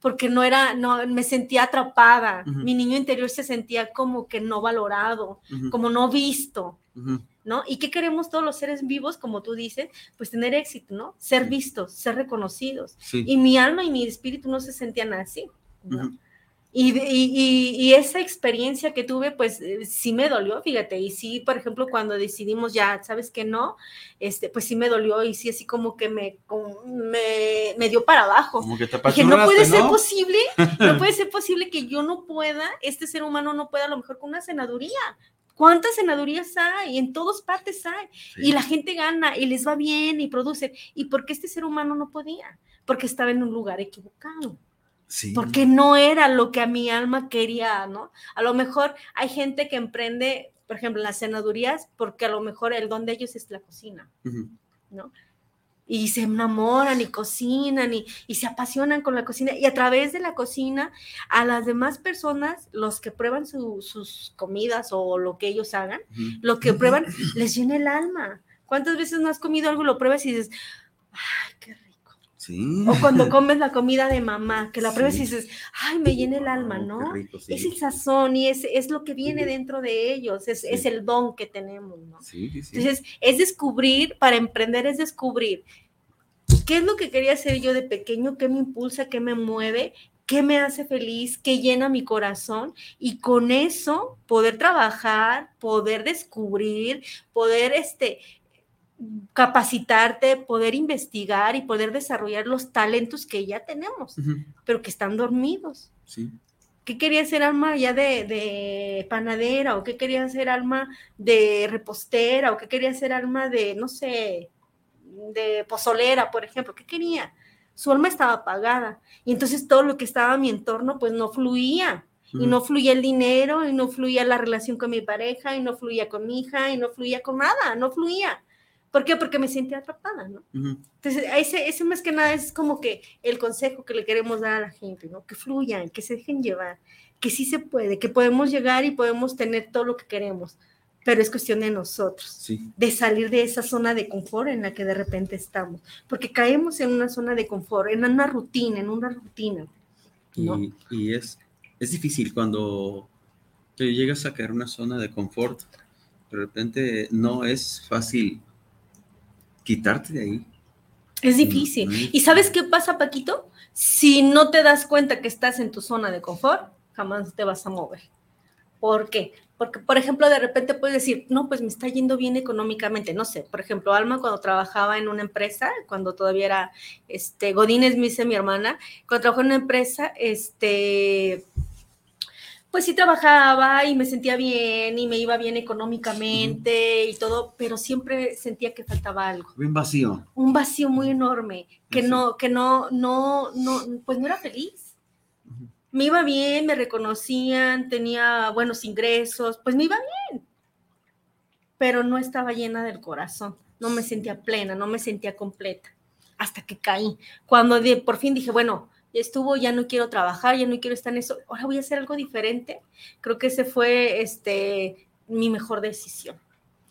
porque no era, no, me sentía atrapada. Mi niño interior se sentía como que no valorado, como no visto, ¿no? ¿Y qué queremos todos los seres vivos, como tú dices? Pues tener éxito, ¿no? Ser vistos, ser reconocidos. Y mi alma y mi espíritu no se sentían así, ¿no? Y, esa experiencia que tuve, pues eh, sí me dolió, fíjate, y sí, por ejemplo, cuando decidimos ya, ¿sabes que no? Este, pues sí me dolió y sí así como que me, me, dio para abajo. Como que te Dije, no puede ser posible, no puede ser posible que yo no pueda, este ser humano no pueda a lo mejor con una senaduría. ¿Cuántas senadurías hay? En todas partes hay. Y la gente gana y les va bien y produce. ¿Y por qué este ser humano no podía? Porque estaba en un lugar equivocado. Sí. Porque no era lo que a mi alma quería, ¿no? A lo mejor hay gente que emprende, por ejemplo, las senadurías, porque a lo mejor el don de ellos es la cocina, ¿no? y se enamoran y cocinan y, se apasionan con la cocina y a través de la cocina a las demás personas, los que prueban sus comidas o lo que ellos hagan, lo que prueban les llena el alma. ¿Cuántas veces no has comido algo y lo pruebas y dices, ay, qué rico? Sí. O cuando comes la comida de mamá, que la pruebas y dices, ay, me llena el alma, ¿no? Es el sazón y es, es, lo que viene dentro de ellos, es, es el don que tenemos, ¿no? Entonces, es descubrir, para emprender es descubrir ¿Qué es lo que quería hacer yo de pequeño? ¿Qué me impulsa? ¿Qué me mueve? ¿Qué me hace feliz? ¿Qué llena mi corazón? Y con eso poder trabajar, poder descubrir, poder este, capacitarte, poder investigar y poder desarrollar los talentos que ya tenemos, pero que están dormidos. Sí. ¿Qué quería hacer alma ya de, de, panadera? ¿O qué quería hacer alma de repostera? ¿O qué quería hacer alma de, no sé, de pozolera, por ejemplo, ¿qué quería? Su alma estaba apagada y entonces todo lo que estaba a mi entorno pues no fluía y no fluía el dinero y no fluía la relación con mi pareja y no fluía con mi hija y no fluía con nada, no fluía. ¿Por qué? Porque me sentía atrapada, ¿no? Entonces, ese, ese más que nada es como que el consejo que le queremos dar a la gente, ¿no? Que fluyan, que se dejen llevar, que sí se puede, que podemos llegar y podemos tener todo lo que queremos pero es cuestión de nosotros, de salir de esa zona de confort en la que de repente estamos, porque caemos en una zona de confort, en una rutina, en una rutina. Y, es, es difícil cuando te llegas a caer en una zona de confort, de repente no es fácil quitarte de ahí. Es difícil. ¿Y sabes qué pasa, Paquito? Si no te das cuenta que estás en tu zona de confort, jamás te vas a mover. ¿Por qué? Porque, por ejemplo, de repente puedes decir, no, pues me está yendo bien económicamente. No sé, por ejemplo, Alma cuando trabajaba en una empresa, cuando todavía era, este, Godínez me dice mi hermana, cuando trabajó en una empresa, este, pues sí trabajaba y me sentía bien y me iba bien económicamente y todo, pero siempre sentía que faltaba algo. Un vacío. Un vacío muy enorme, que no, que no, no, no, pues no era feliz me iba bien, me reconocían, tenía buenos ingresos, pues me iba bien, pero no estaba llena del corazón, no me sentía plena, no me sentía completa, hasta que caí. Cuando por fin dije, bueno, estuvo, ya no quiero trabajar, ya no quiero estar en eso, ahora voy a hacer algo diferente. Creo que ese fue este, mi mejor decisión.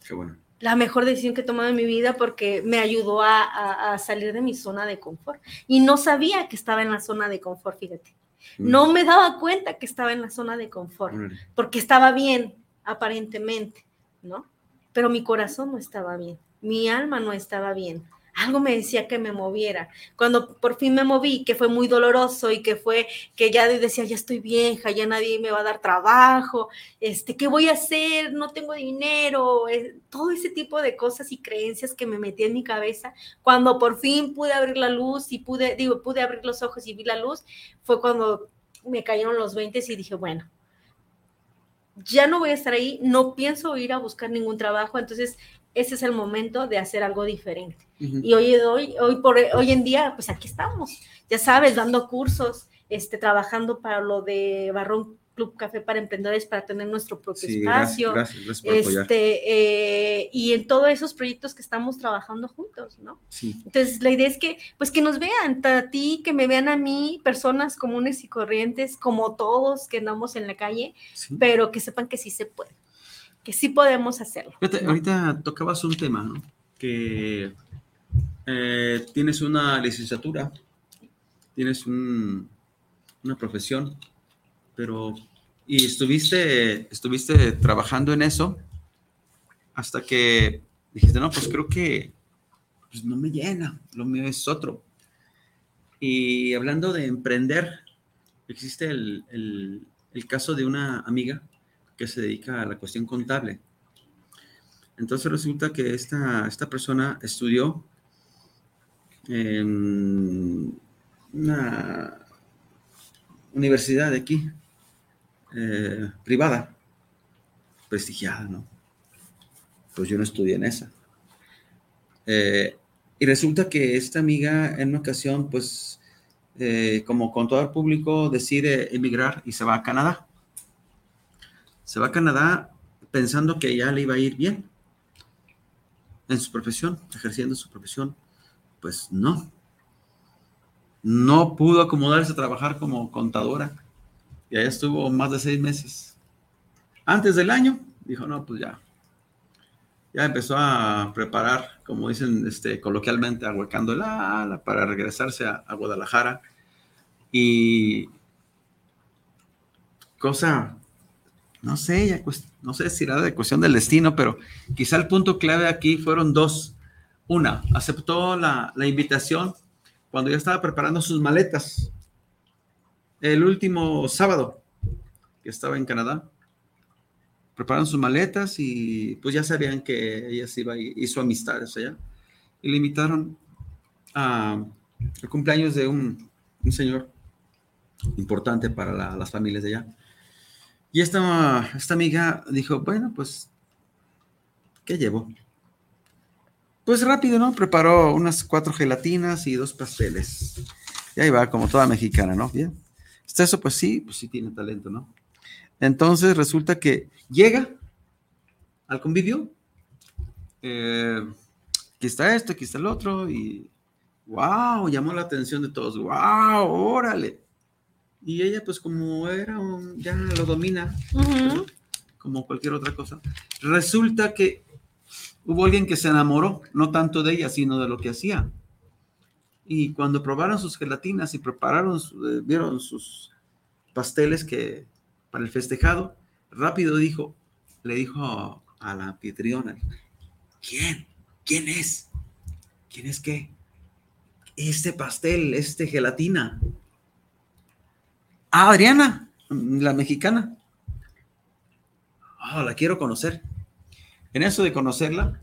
Qué bueno. La mejor decisión que he tomado en mi vida porque me ayudó a, a salir de mi zona de confort. Y no sabía que estaba en la zona de confort, fíjate. Mm. No me daba cuenta que estaba en la zona de confort, porque estaba bien, aparentemente, ¿no? Pero mi corazón no estaba bien, mi alma no estaba bien algo me decía que me moviera. Cuando por fin me moví, que fue muy doloroso y que fue que ya decía, ya estoy vieja, ya nadie me va a dar trabajo, este, ¿qué voy a hacer? No tengo dinero, eh, todo ese tipo de cosas y creencias que me metí en mi cabeza. Cuando por fin pude abrir la luz y pude, digo, pude abrir los ojos y vi la luz, fue cuando me cayeron los 20 y dije, bueno, ya no voy a estar ahí, no pienso ir a buscar ningún trabajo, entonces ese es el momento de hacer algo diferente. Y hoy, hoy, hoy, por, hoy en día, pues aquí estamos, ya sabes, dando cursos, este, trabajando para lo de Barrón Club Café para Emprendedores para tener nuestro propio espacio. Gracias, este, eh, y en todos esos proyectos que estamos trabajando juntos, ¿no? Sí. Entonces, la idea es que, pues que nos vean, a ti, que me vean a mí, personas comunes y corrientes, como todos que andamos en la calle, pero que sepan que sí se puede que sí podemos hacerlo. Ahorita tocabas un tema, ¿no? Que eh, tienes una licenciatura, tienes una profesión, pero y estuviste, estuviste trabajando en eso hasta que dijiste, no, pues creo que pues no me llena, lo mío es otro. Y hablando de emprender, existe el caso de una amiga que se dedica a la cuestión contable. Entonces resulta que esta, esta persona estudió en una universidad de aquí, eh, privada, prestigiada, ¿no? Pues yo no estudié en esa. Eh, y resulta que esta amiga en una ocasión, pues, eh, como con todo el público, decide emigrar y se va a Canadá. Se va a Canadá pensando que ya le iba a ir bien en su profesión, ejerciendo su profesión. Pues no. No pudo acomodarse a trabajar como contadora. Y allá estuvo más de seis meses. Antes del año, dijo, no, pues ya. Ya empezó a preparar, como dicen este, coloquialmente, ahuecando el ala para regresarse a, a Guadalajara. Y cosa, no sé, ya, no sé si era de cuestión del destino, pero quizá el punto clave aquí fueron dos. Una, aceptó la, la invitación cuando ya estaba preparando sus maletas. El último sábado que estaba en Canadá, prepararon sus maletas y pues ya sabían que ella se iba, hizo amistades allá. Y le invitaron a el cumpleaños de un, un señor importante para la, las familias de allá. Y esta, esta amiga dijo, bueno, pues, ¿qué llevo? Pues rápido, ¿no? Preparó unas cuatro gelatinas y dos pasteles. Y ahí va, como toda mexicana, ¿no? Bien. Está eso, pues sí, pues sí tiene talento, ¿no? Entonces resulta que llega al convivio. Eh, aquí está esto, aquí está el otro, y wow, llamó la atención de todos. Wow, órale. Y ella, pues como era un, ya lo domina, como cualquier otra cosa. Resulta que hubo alguien que se enamoró, no tanto de ella, sino de lo que hacía. Y cuando probaron sus gelatinas y prepararon, eh, vieron sus pasteles que para el festejado, rápido dijo, le dijo a la anfitriona, ¿quién? ¿Quién es? ¿Quién es qué? Este pastel, este gelatina. Ah, Adriana, la mexicana. Ah, la quiero conocer. En eso de conocerla,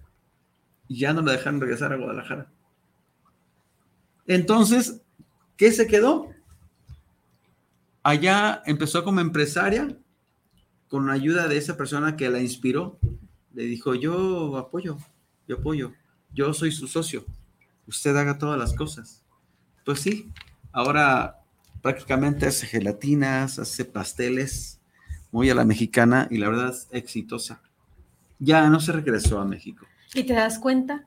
ya no me dejaron regresar a Guadalajara. Entonces, ¿qué se quedó? Allá empezó como empresaria con la ayuda de esa persona que la inspiró. Le dijo, yo apoyo, yo apoyo, yo soy su socio, usted haga todas las cosas. Pues sí, ahora prácticamente hace gelatinas, hace pasteles, muy a la mexicana y la verdad es exitosa. Ya no se regresó a México. Y te das cuenta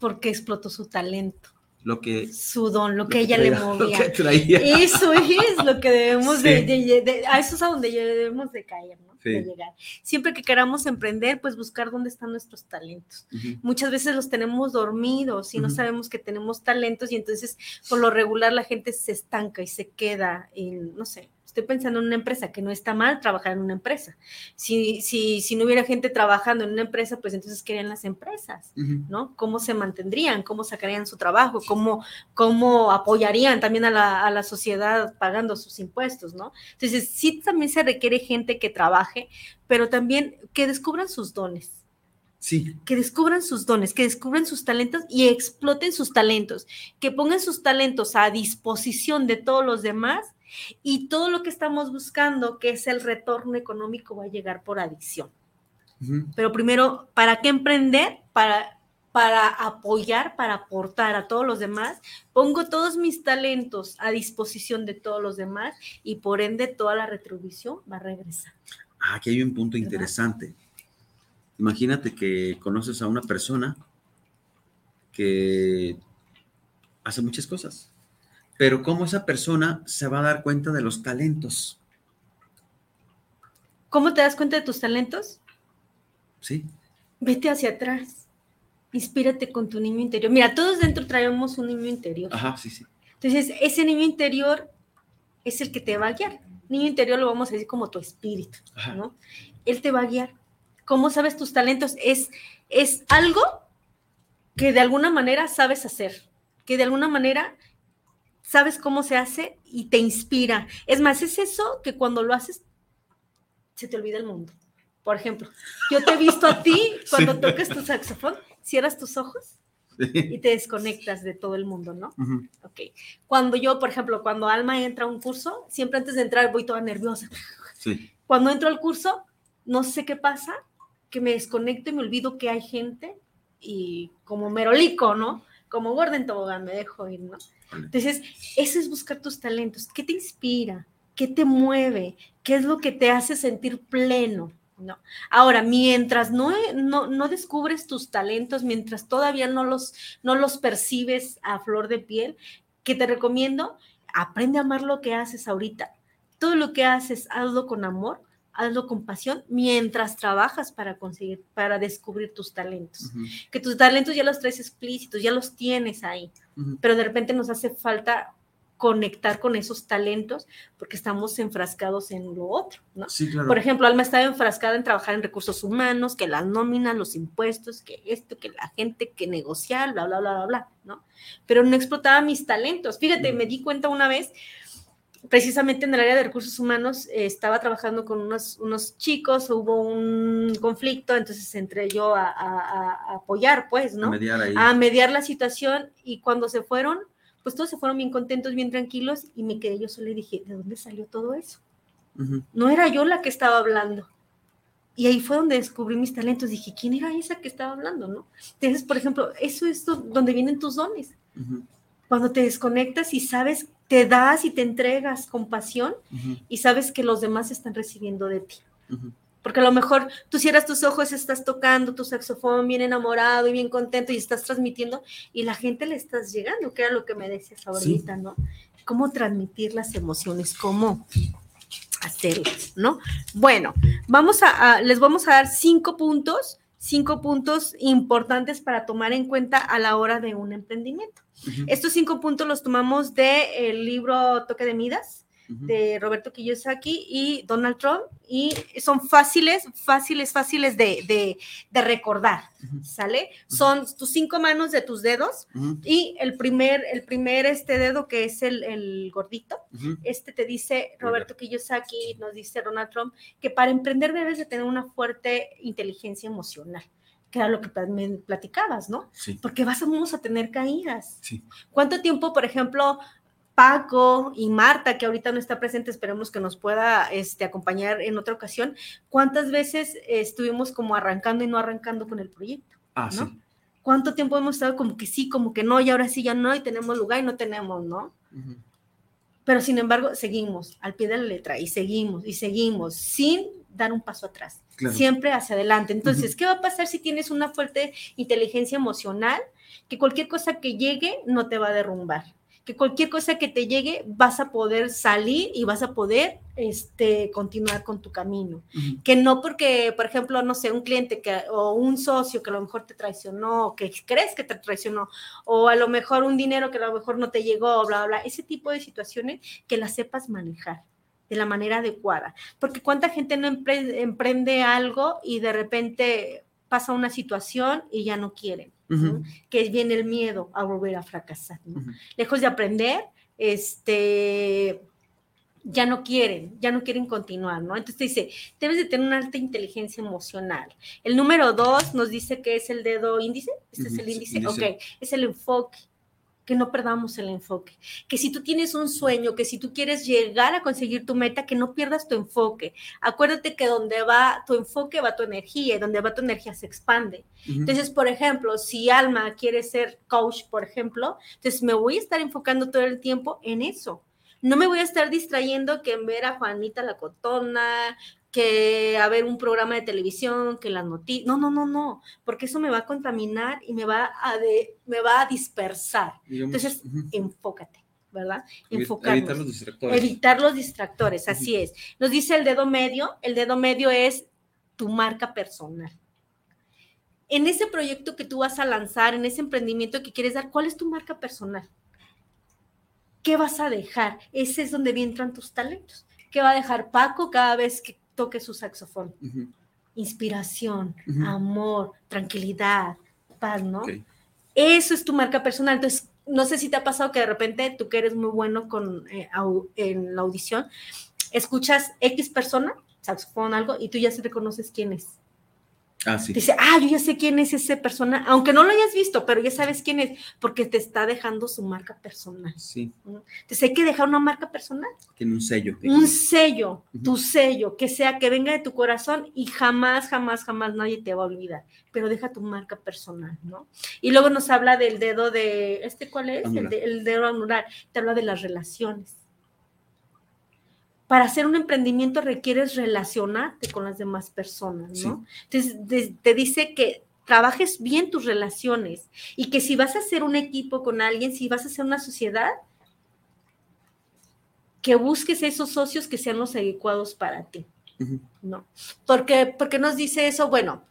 porque explotó su talento, Lo que, su don, lo lo que ella le lo movía. que traía. Eso es lo que debemos de, Sí. de- de- a eso es a donde debemos de caer, ¿no? Sí. De llegar. Siempre que queramos emprender, pues buscar dónde están nuestros talentos. Muchas veces los tenemos dormidos y no sabemos que tenemos talentos y entonces por lo regular la gente se estanca y se queda en, no sé, estoy pensando en una empresa, que no está mal trabajar en una empresa. Si, si, si no hubiera gente trabajando en una empresa, pues entonces querían las empresas. ¿no? ¿Cómo se mantendrían? ¿Cómo sacarían su trabajo? ¿Cómo, cómo apoyarían también a la, a la sociedad pagando sus impuestos, ¿no? Entonces, sí también se requiere gente que trabaje, pero también que descubran sus dones, Sí, que descubran sus dones, que descubran sus talentos y exploten sus talentos, que pongan sus talentos a disposición de todos los demás y todo lo que estamos buscando, que es el retorno económico, va a llegar por adicción. Pero primero, ¿para qué emprender? Para, para apoyar, para aportar a todos los demás. Pongo todos mis talentos a disposición de todos los demás y por ende toda la retribución va a regresar. Ah, Aquí hay un punto interesante. Imagínate que conoces a una persona que hace muchas cosas, pero cómo esa persona se va a dar cuenta de los talentos, ¿Cómo te das cuenta de tus talentos? ¿sí? Vete hacia atrás. Inspírate con tu niño interior. Mira, todos dentro traemos un niño interior. Ajá, sí, sí. Entonces, ese niño interior es el que te va a guiar. Niño interior lo vamos a decir como tu espíritu, Ajá. ¿no? Él te va a guiar. ¿Cómo sabes tus talentos? Es, es algo que de alguna manera sabes hacer, que de alguna manera sabes cómo se hace y te inspira. Es más, es eso que cuando lo haces se te olvida el mundo. Por ejemplo, yo te he visto a ti cuando Sí. tocas tu saxofón, cierras tus ojos Sí. y te desconectas de todo el mundo, ¿no? Ujú. Ok. Cuando yo, por ejemplo, cuando Alma entra a un curso, siempre antes de entrar voy toda nerviosa. Sí. Cuando entro al curso, no sé qué pasa, que me desconecto y me olvido que hay gente y como merolico, ¿no? Como Gordon Tobogán me dejo ir, ¿no? Entonces, eso es buscar tus talentos. ¿Qué te inspira? ¿Qué te mueve? ¿Qué es lo que te hace sentir pleno? ¿No? Ahora, mientras no, no, no, descubres tus talentos, mientras todavía no los, no los percibes a flor de piel, que te recomiendo, aprende a amar lo que haces ahorita. Todo lo que haces, hazlo con amor, hazlo con pasión mientras trabajas para conseguir, para descubrir tus talentos. Que tus talentos ya los traes explícitos, ya los tienes ahí, pero de repente nos hace falta conectar con esos talentos porque estamos enfrascados en lo otro, ¿no? Sí, claro. Por ejemplo, Alma estaba enfrascada en trabajar en recursos humanos, que las nóminas, los impuestos, que esto, que la gente, que negociar, bla, bla, bla, bla, bla, ¿no? Pero no explotaba mis talentos. Fíjate, me di cuenta una vez, precisamente en el área de recursos humanos, eh, estaba trabajando con unos, unos chicos, hubo un conflicto, entonces entré yo a, a, apoyar, pues, ¿no? A mediar ahí. A mediar la situación y cuando se fueron, pues todos se fueron bien contentos, bien tranquilos y me quedé yo sola y dije, ¿de dónde salió todo eso? No era yo la que estaba hablando. Y ahí fue donde descubrí mis talentos. Dije, ¿quién era esa que estaba hablando? ¿no? Entonces, por ejemplo, eso es donde vienen tus dones. Cuando te desconectas y sabes, te das y te entregas con pasión y sabes que los demás están recibiendo de ti. Porque a lo mejor tú cierras tus ojos, estás tocando tu saxofón bien enamorado y bien contento y estás transmitiendo y la gente le estás llegando, que era lo que me decías ahorita, ¿no? Cómo transmitir las emociones, cómo hacerlas, ¿no? Bueno, vamos a, les vamos a dar cinco puntos, cinco puntos importantes para tomar en cuenta a la hora de un emprendimiento. Estos cinco puntos los tomamos del libro Toque de Midas de Roberto Kiyosaki y Donald Trump y son fáciles, fáciles, fáciles de, recordar, ¿sale? Son tus cinco manos de tus dedos y el primer, el primer este dedo que es el, gordito, este te dice Roberto Kiyosaki, nos dice Donald Trump, que para emprender debes de tener una fuerte inteligencia emocional que era lo que me platicabas, ¿no? Sí. Porque vas, vamos a tener caídas. Sí. ¿Cuánto tiempo, por ejemplo, Paco y Marta, que ahorita no está presente, esperemos que nos pueda este, acompañar en otra ocasión, ¿cuántas veces estuvimos como arrancando y no arrancando con el proyecto? Ah, ¿no? sí. ¿Cuánto tiempo hemos estado como que sí, como que no, y ahora sí ya no, y tenemos lugar y no tenemos, ¿no? Pero sin embargo, seguimos al pie de la letra y seguimos y seguimos sin dar un paso atrás, siempre hacia adelante. Entonces, ¿qué va a pasar si tienes una fuerte inteligencia emocional? Que cualquier cosa que llegue no te va a derrumbar que cualquier cosa que te llegue vas a poder salir y vas a poder este, continuar con tu camino. Que no porque, por ejemplo, no sé, un cliente que, o un socio que a lo mejor te traicionó, o que crees que te traicionó, o a lo mejor un dinero que a lo mejor no te llegó, bla, bla, bla, ese tipo de situaciones que las sepas manejar de la manera adecuada. Porque cuánta gente no emprende algo y de repente pasa una situación y ya no quieren que viene el miedo a volver a fracasar. Lejos de aprender, este, ya no quieren, ya no quieren continuar, ¿no? Entonces dice, debes de tener una alta inteligencia emocional. El número dos nos dice que es el dedo índice, este es el índice, ok, es el enfoque que no perdamos el enfoque, que si tú tienes un sueño, que si tú quieres llegar a conseguir tu meta, que no pierdas tu enfoque. Acuérdate que donde va tu enfoque va tu energía y donde va tu energía se expande. Entonces, por ejemplo, si Alma quiere ser coach, por ejemplo, entonces me voy a estar enfocando todo el tiempo en eso. No me voy a estar distrayendo que en ver a Juanita la Cotona, que a ver un programa de televisión, que las noticias. No, no, no, no, porque eso me va a contaminar y me va a, me va a dispersar. Entonces, enfócate, ¿verdad? Enfocarnos. Evitar los distractores. Evitar los distractores, así es. Nos dice el dedo medio, el dedo medio es tu marca personal. En ese proyecto que tú vas a lanzar, en ese emprendimiento que quieres dar, ¿cuál es tu marca personal? ¿Qué vas a dejar? Ese es donde entran tus talentos. ¿Qué va a dejar Paco cada vez que toque su saxofón. Inspiración, amor, tranquilidad, paz, ¿no? Eso es tu marca personal. Entonces, no sé si te ha pasado que de repente tú que eres muy bueno con, eh, en la audición, escuchas X persona, saxofón, algo, y tú ya se reconoces quién es. Ah, sí. Dice, ah, yo ya sé quién es esa persona, aunque no lo hayas visto, pero ya sabes quién es, porque te está dejando su marca personal. Sí, Entonces hay que dejar una marca personal, tiene un sello. un sello, tu sello, que sea, que venga de tu corazón y jamás, jamás, jamás nadie te va a olvidar, pero deja tu marca personal, ¿no? Y luego nos habla del dedo de, ¿este cuál es? El, de- el dedo anular, te habla de las relaciones. Para hacer un emprendimiento requieres relacionarte con las demás personas, ¿no? Entonces, de- te dice que trabajes bien tus relaciones y que si vas a hacer un equipo con alguien, si vas a hacer una sociedad, que busques esos socios que sean los adecuados para ti. ¿no? Porque, porque nos dice eso, bueno,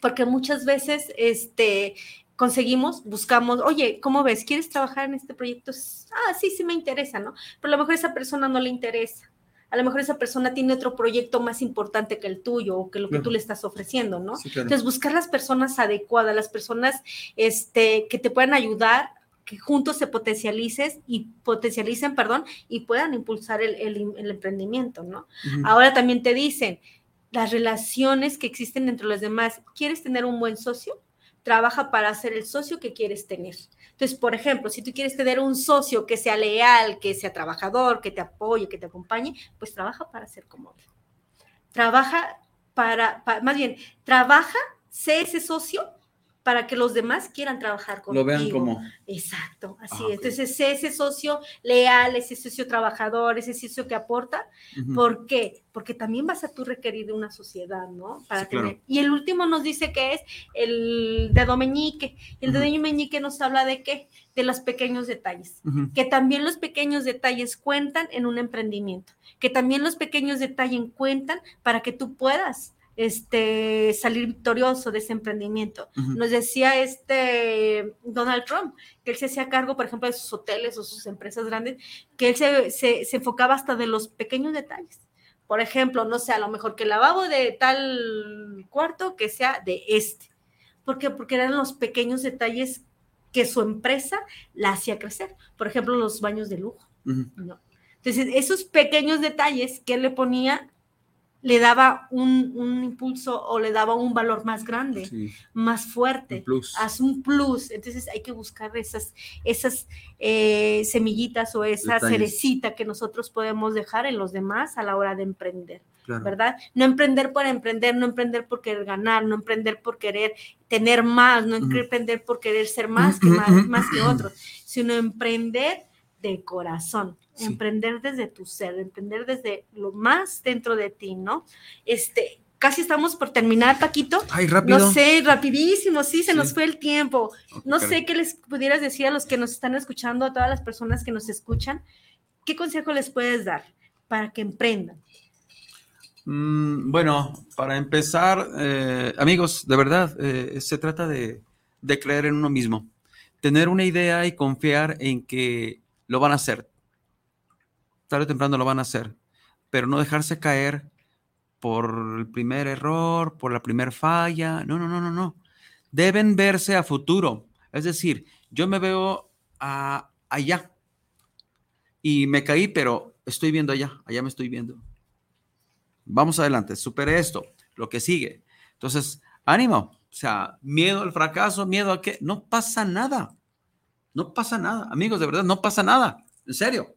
porque muchas veces este, conseguimos, buscamos, oye, ¿cómo ves? ¿Quieres trabajar en este proyecto? Ah, sí, sí me interesa, ¿no? Pero a lo mejor a esa persona no le interesa. A lo mejor esa persona tiene otro proyecto más importante que el tuyo o que lo que Claro. tú le estás ofreciendo, ¿no? Sí, claro. Entonces, buscar las personas adecuadas, las personas este, que te puedan ayudar, que juntos se potencialicen y potencialicen, perdón, y puedan impulsar el, el- el emprendimiento, ¿no? Ahora también te dicen las relaciones que existen entre los demás. ¿Quieres tener un buen socio? Trabaja para ser el socio que quieres tener. Entonces, por ejemplo, si tú quieres tener un socio que sea leal, que sea trabajador, que te apoye, que te acompañe, pues trabaja para ser como él. Trabaja para, pa- más bien, trabaja, sé ese socio para que los demás quieran trabajar contigo. Lo vean como. Exacto, así Ah, es. ok. Entonces, ese socio leal, ese socio trabajador, ese socio que aporta. Ujú. ¿Por qué? Porque también vas a tú requerir de una sociedad, ¿no? Para Sí, claro. tener. Y el último nos dice que es el dedo meñique. El Ujú. dedo meñique nos habla de qué? De los pequeños detalles. Que también los pequeños detalles cuentan en un emprendimiento. Que también los pequeños detalles cuentan para que tú puedas este, salir victorioso de ese emprendimiento. Nos decía este Donald Trump que él se hacía cargo, por ejemplo, de sus hoteles o sus empresas grandes, que él se, se- se enfocaba hasta de los pequeños detalles. Por ejemplo, no sé, a lo mejor que el lavabo de tal cuarto que sea de este. ¿Por qué? Porque eran los pequeños detalles que su empresa la hacía crecer. Por ejemplo, los baños de lujo. Entonces, esos pequeños detalles que él le ponía le daba un, un impulso o le daba un valor más grande, Sí, más fuerte un plus. haz un plus. Entonces hay que buscar esas, esas eh, semillitas o esa Detalles. cerecita que nosotros podemos dejar en los demás a la hora de emprender, Claro. ¿verdad? No emprender por emprender, no emprender por querer ganar, no emprender por querer tener más, no emprender por querer ser más que, más, más que otros, sino emprender de corazón, Sí. emprender desde tu ser, emprender desde lo más dentro de ti, ¿no? Este, casi estamos por terminar, Paquito. Ay, rápido. No sé, rapidísimo, sí, se Sí. nos fue el tiempo. No sé qué les pudieras decir a los que nos están escuchando, a todas las personas que nos escuchan. ¿Qué consejo les puedes dar para que emprendan? Mm, bueno, para empezar, eh, amigos, de verdad, eh, se trata de, de creer en uno mismo, tener una idea y confiar en que lo van a hacer. Tarde o temprano lo van a hacer, pero no dejarse caer por el primer error, por la primera falla. No, no, no, no, no. Deben verse a futuro. Es decir, yo me veo a- allá y me caí, pero estoy viendo allá, allá me estoy viendo. Vamos adelante, supere esto, lo que sigue. Entonces, ánimo, o sea, miedo al fracaso, miedo a qué, no pasa nada. No pasa nada, amigos, de verdad, no pasa nada. En serio,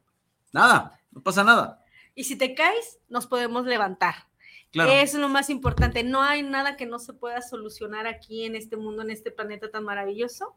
nada, no pasa nada. Y si te caes, nos podemos levantar. Claro. Eso es lo más importante. No hay nada que no se pueda solucionar aquí en este mundo, en este planeta tan maravilloso,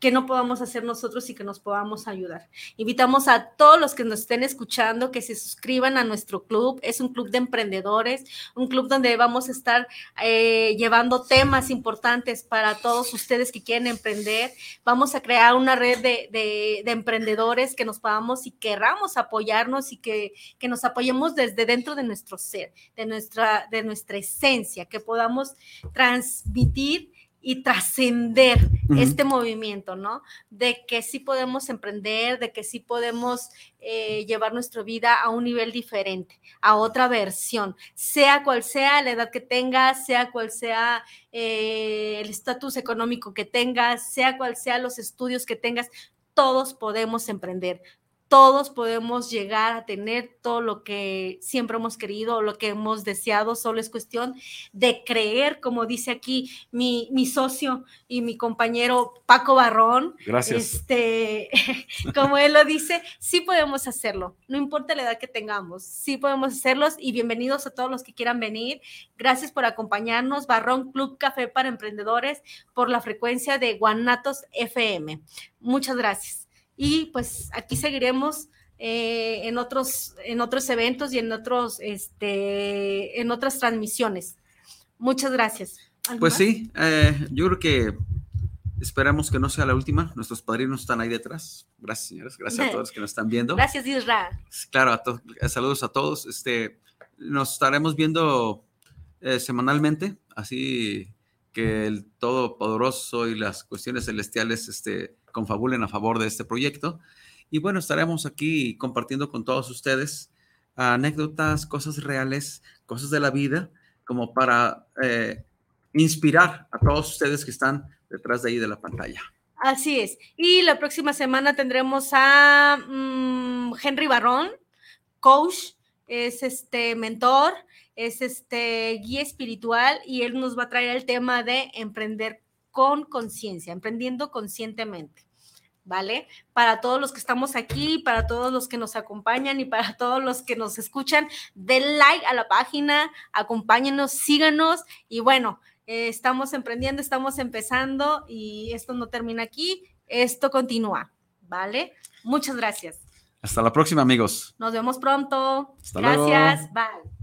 que no podamos hacer nosotros y que nos podamos ayudar. Invitamos a todos los que nos estén escuchando que se suscriban a nuestro club. Es un club de emprendedores, un club donde vamos a estar eh, llevando temas importantes para todos ustedes que quieren emprender. Vamos a crear una red de, de- de emprendedores que nos podamos y querramos apoyarnos y que, que nos apoyemos desde dentro de nuestro ser, de nuestra, de nuestra esencia, que podamos transmitir y trascender este movimiento, ¿no? De que sí podemos emprender, de que sí podemos eh, llevar nuestra vida a un nivel diferente, a otra versión, sea cual sea la edad que tengas, sea cual sea eh, el estatus económico que tengas, sea cual sea los estudios que tengas, todos podemos emprender. Todos podemos llegar a tener todo lo que siempre hemos querido, lo que hemos deseado, solo es cuestión de creer, como dice aquí mi, mi socio y mi compañero Paco Barrón. Gracias. Este, como él lo dice, sí podemos hacerlo, no importa la edad que tengamos, sí podemos hacerlos y bienvenidos a todos los que quieran venir. Gracias por acompañarnos, Barrón Club Café para Emprendedores, por la frecuencia de Guanatos FM. Muchas gracias y pues aquí seguiremos eh, en, otros, en otros eventos y en, otros, este, en otras transmisiones. Muchas gracias. Pues sí, eh, yo creo que esperamos que no sea la última. Nuestros padrinos están ahí detrás. Gracias, señores. Gracias a todos los que nos están viendo. Gracias, Isra. Claro, a saludos a todos. Este, nos estaremos viendo eh, semanalmente, así que el Todopoderoso y las cuestiones celestiales este, confabulen a favor de este proyecto. Y bueno, estaremos aquí compartiendo con todos ustedes anécdotas, cosas reales, cosas de la vida, como para eh, inspirar a todos ustedes que están detrás de ahí de la pantalla. Así es. Y la próxima semana tendremos a mm, Henry Barrón, coach, es este mentor, es este guía espiritual y él nos va a traer el tema de emprender con conciencia, emprendiendo conscientemente. ¿Vale? Para todos los que estamos aquí, para todos los que nos acompañan y para todos los que nos escuchan, den like a la página, acompáñenos, síganos y bueno, eh, estamos emprendiendo, estamos empezando y esto no termina aquí, esto continúa, ¿vale? Muchas gracias. Hasta la próxima, amigos. Nos vemos pronto. gracias. Bye.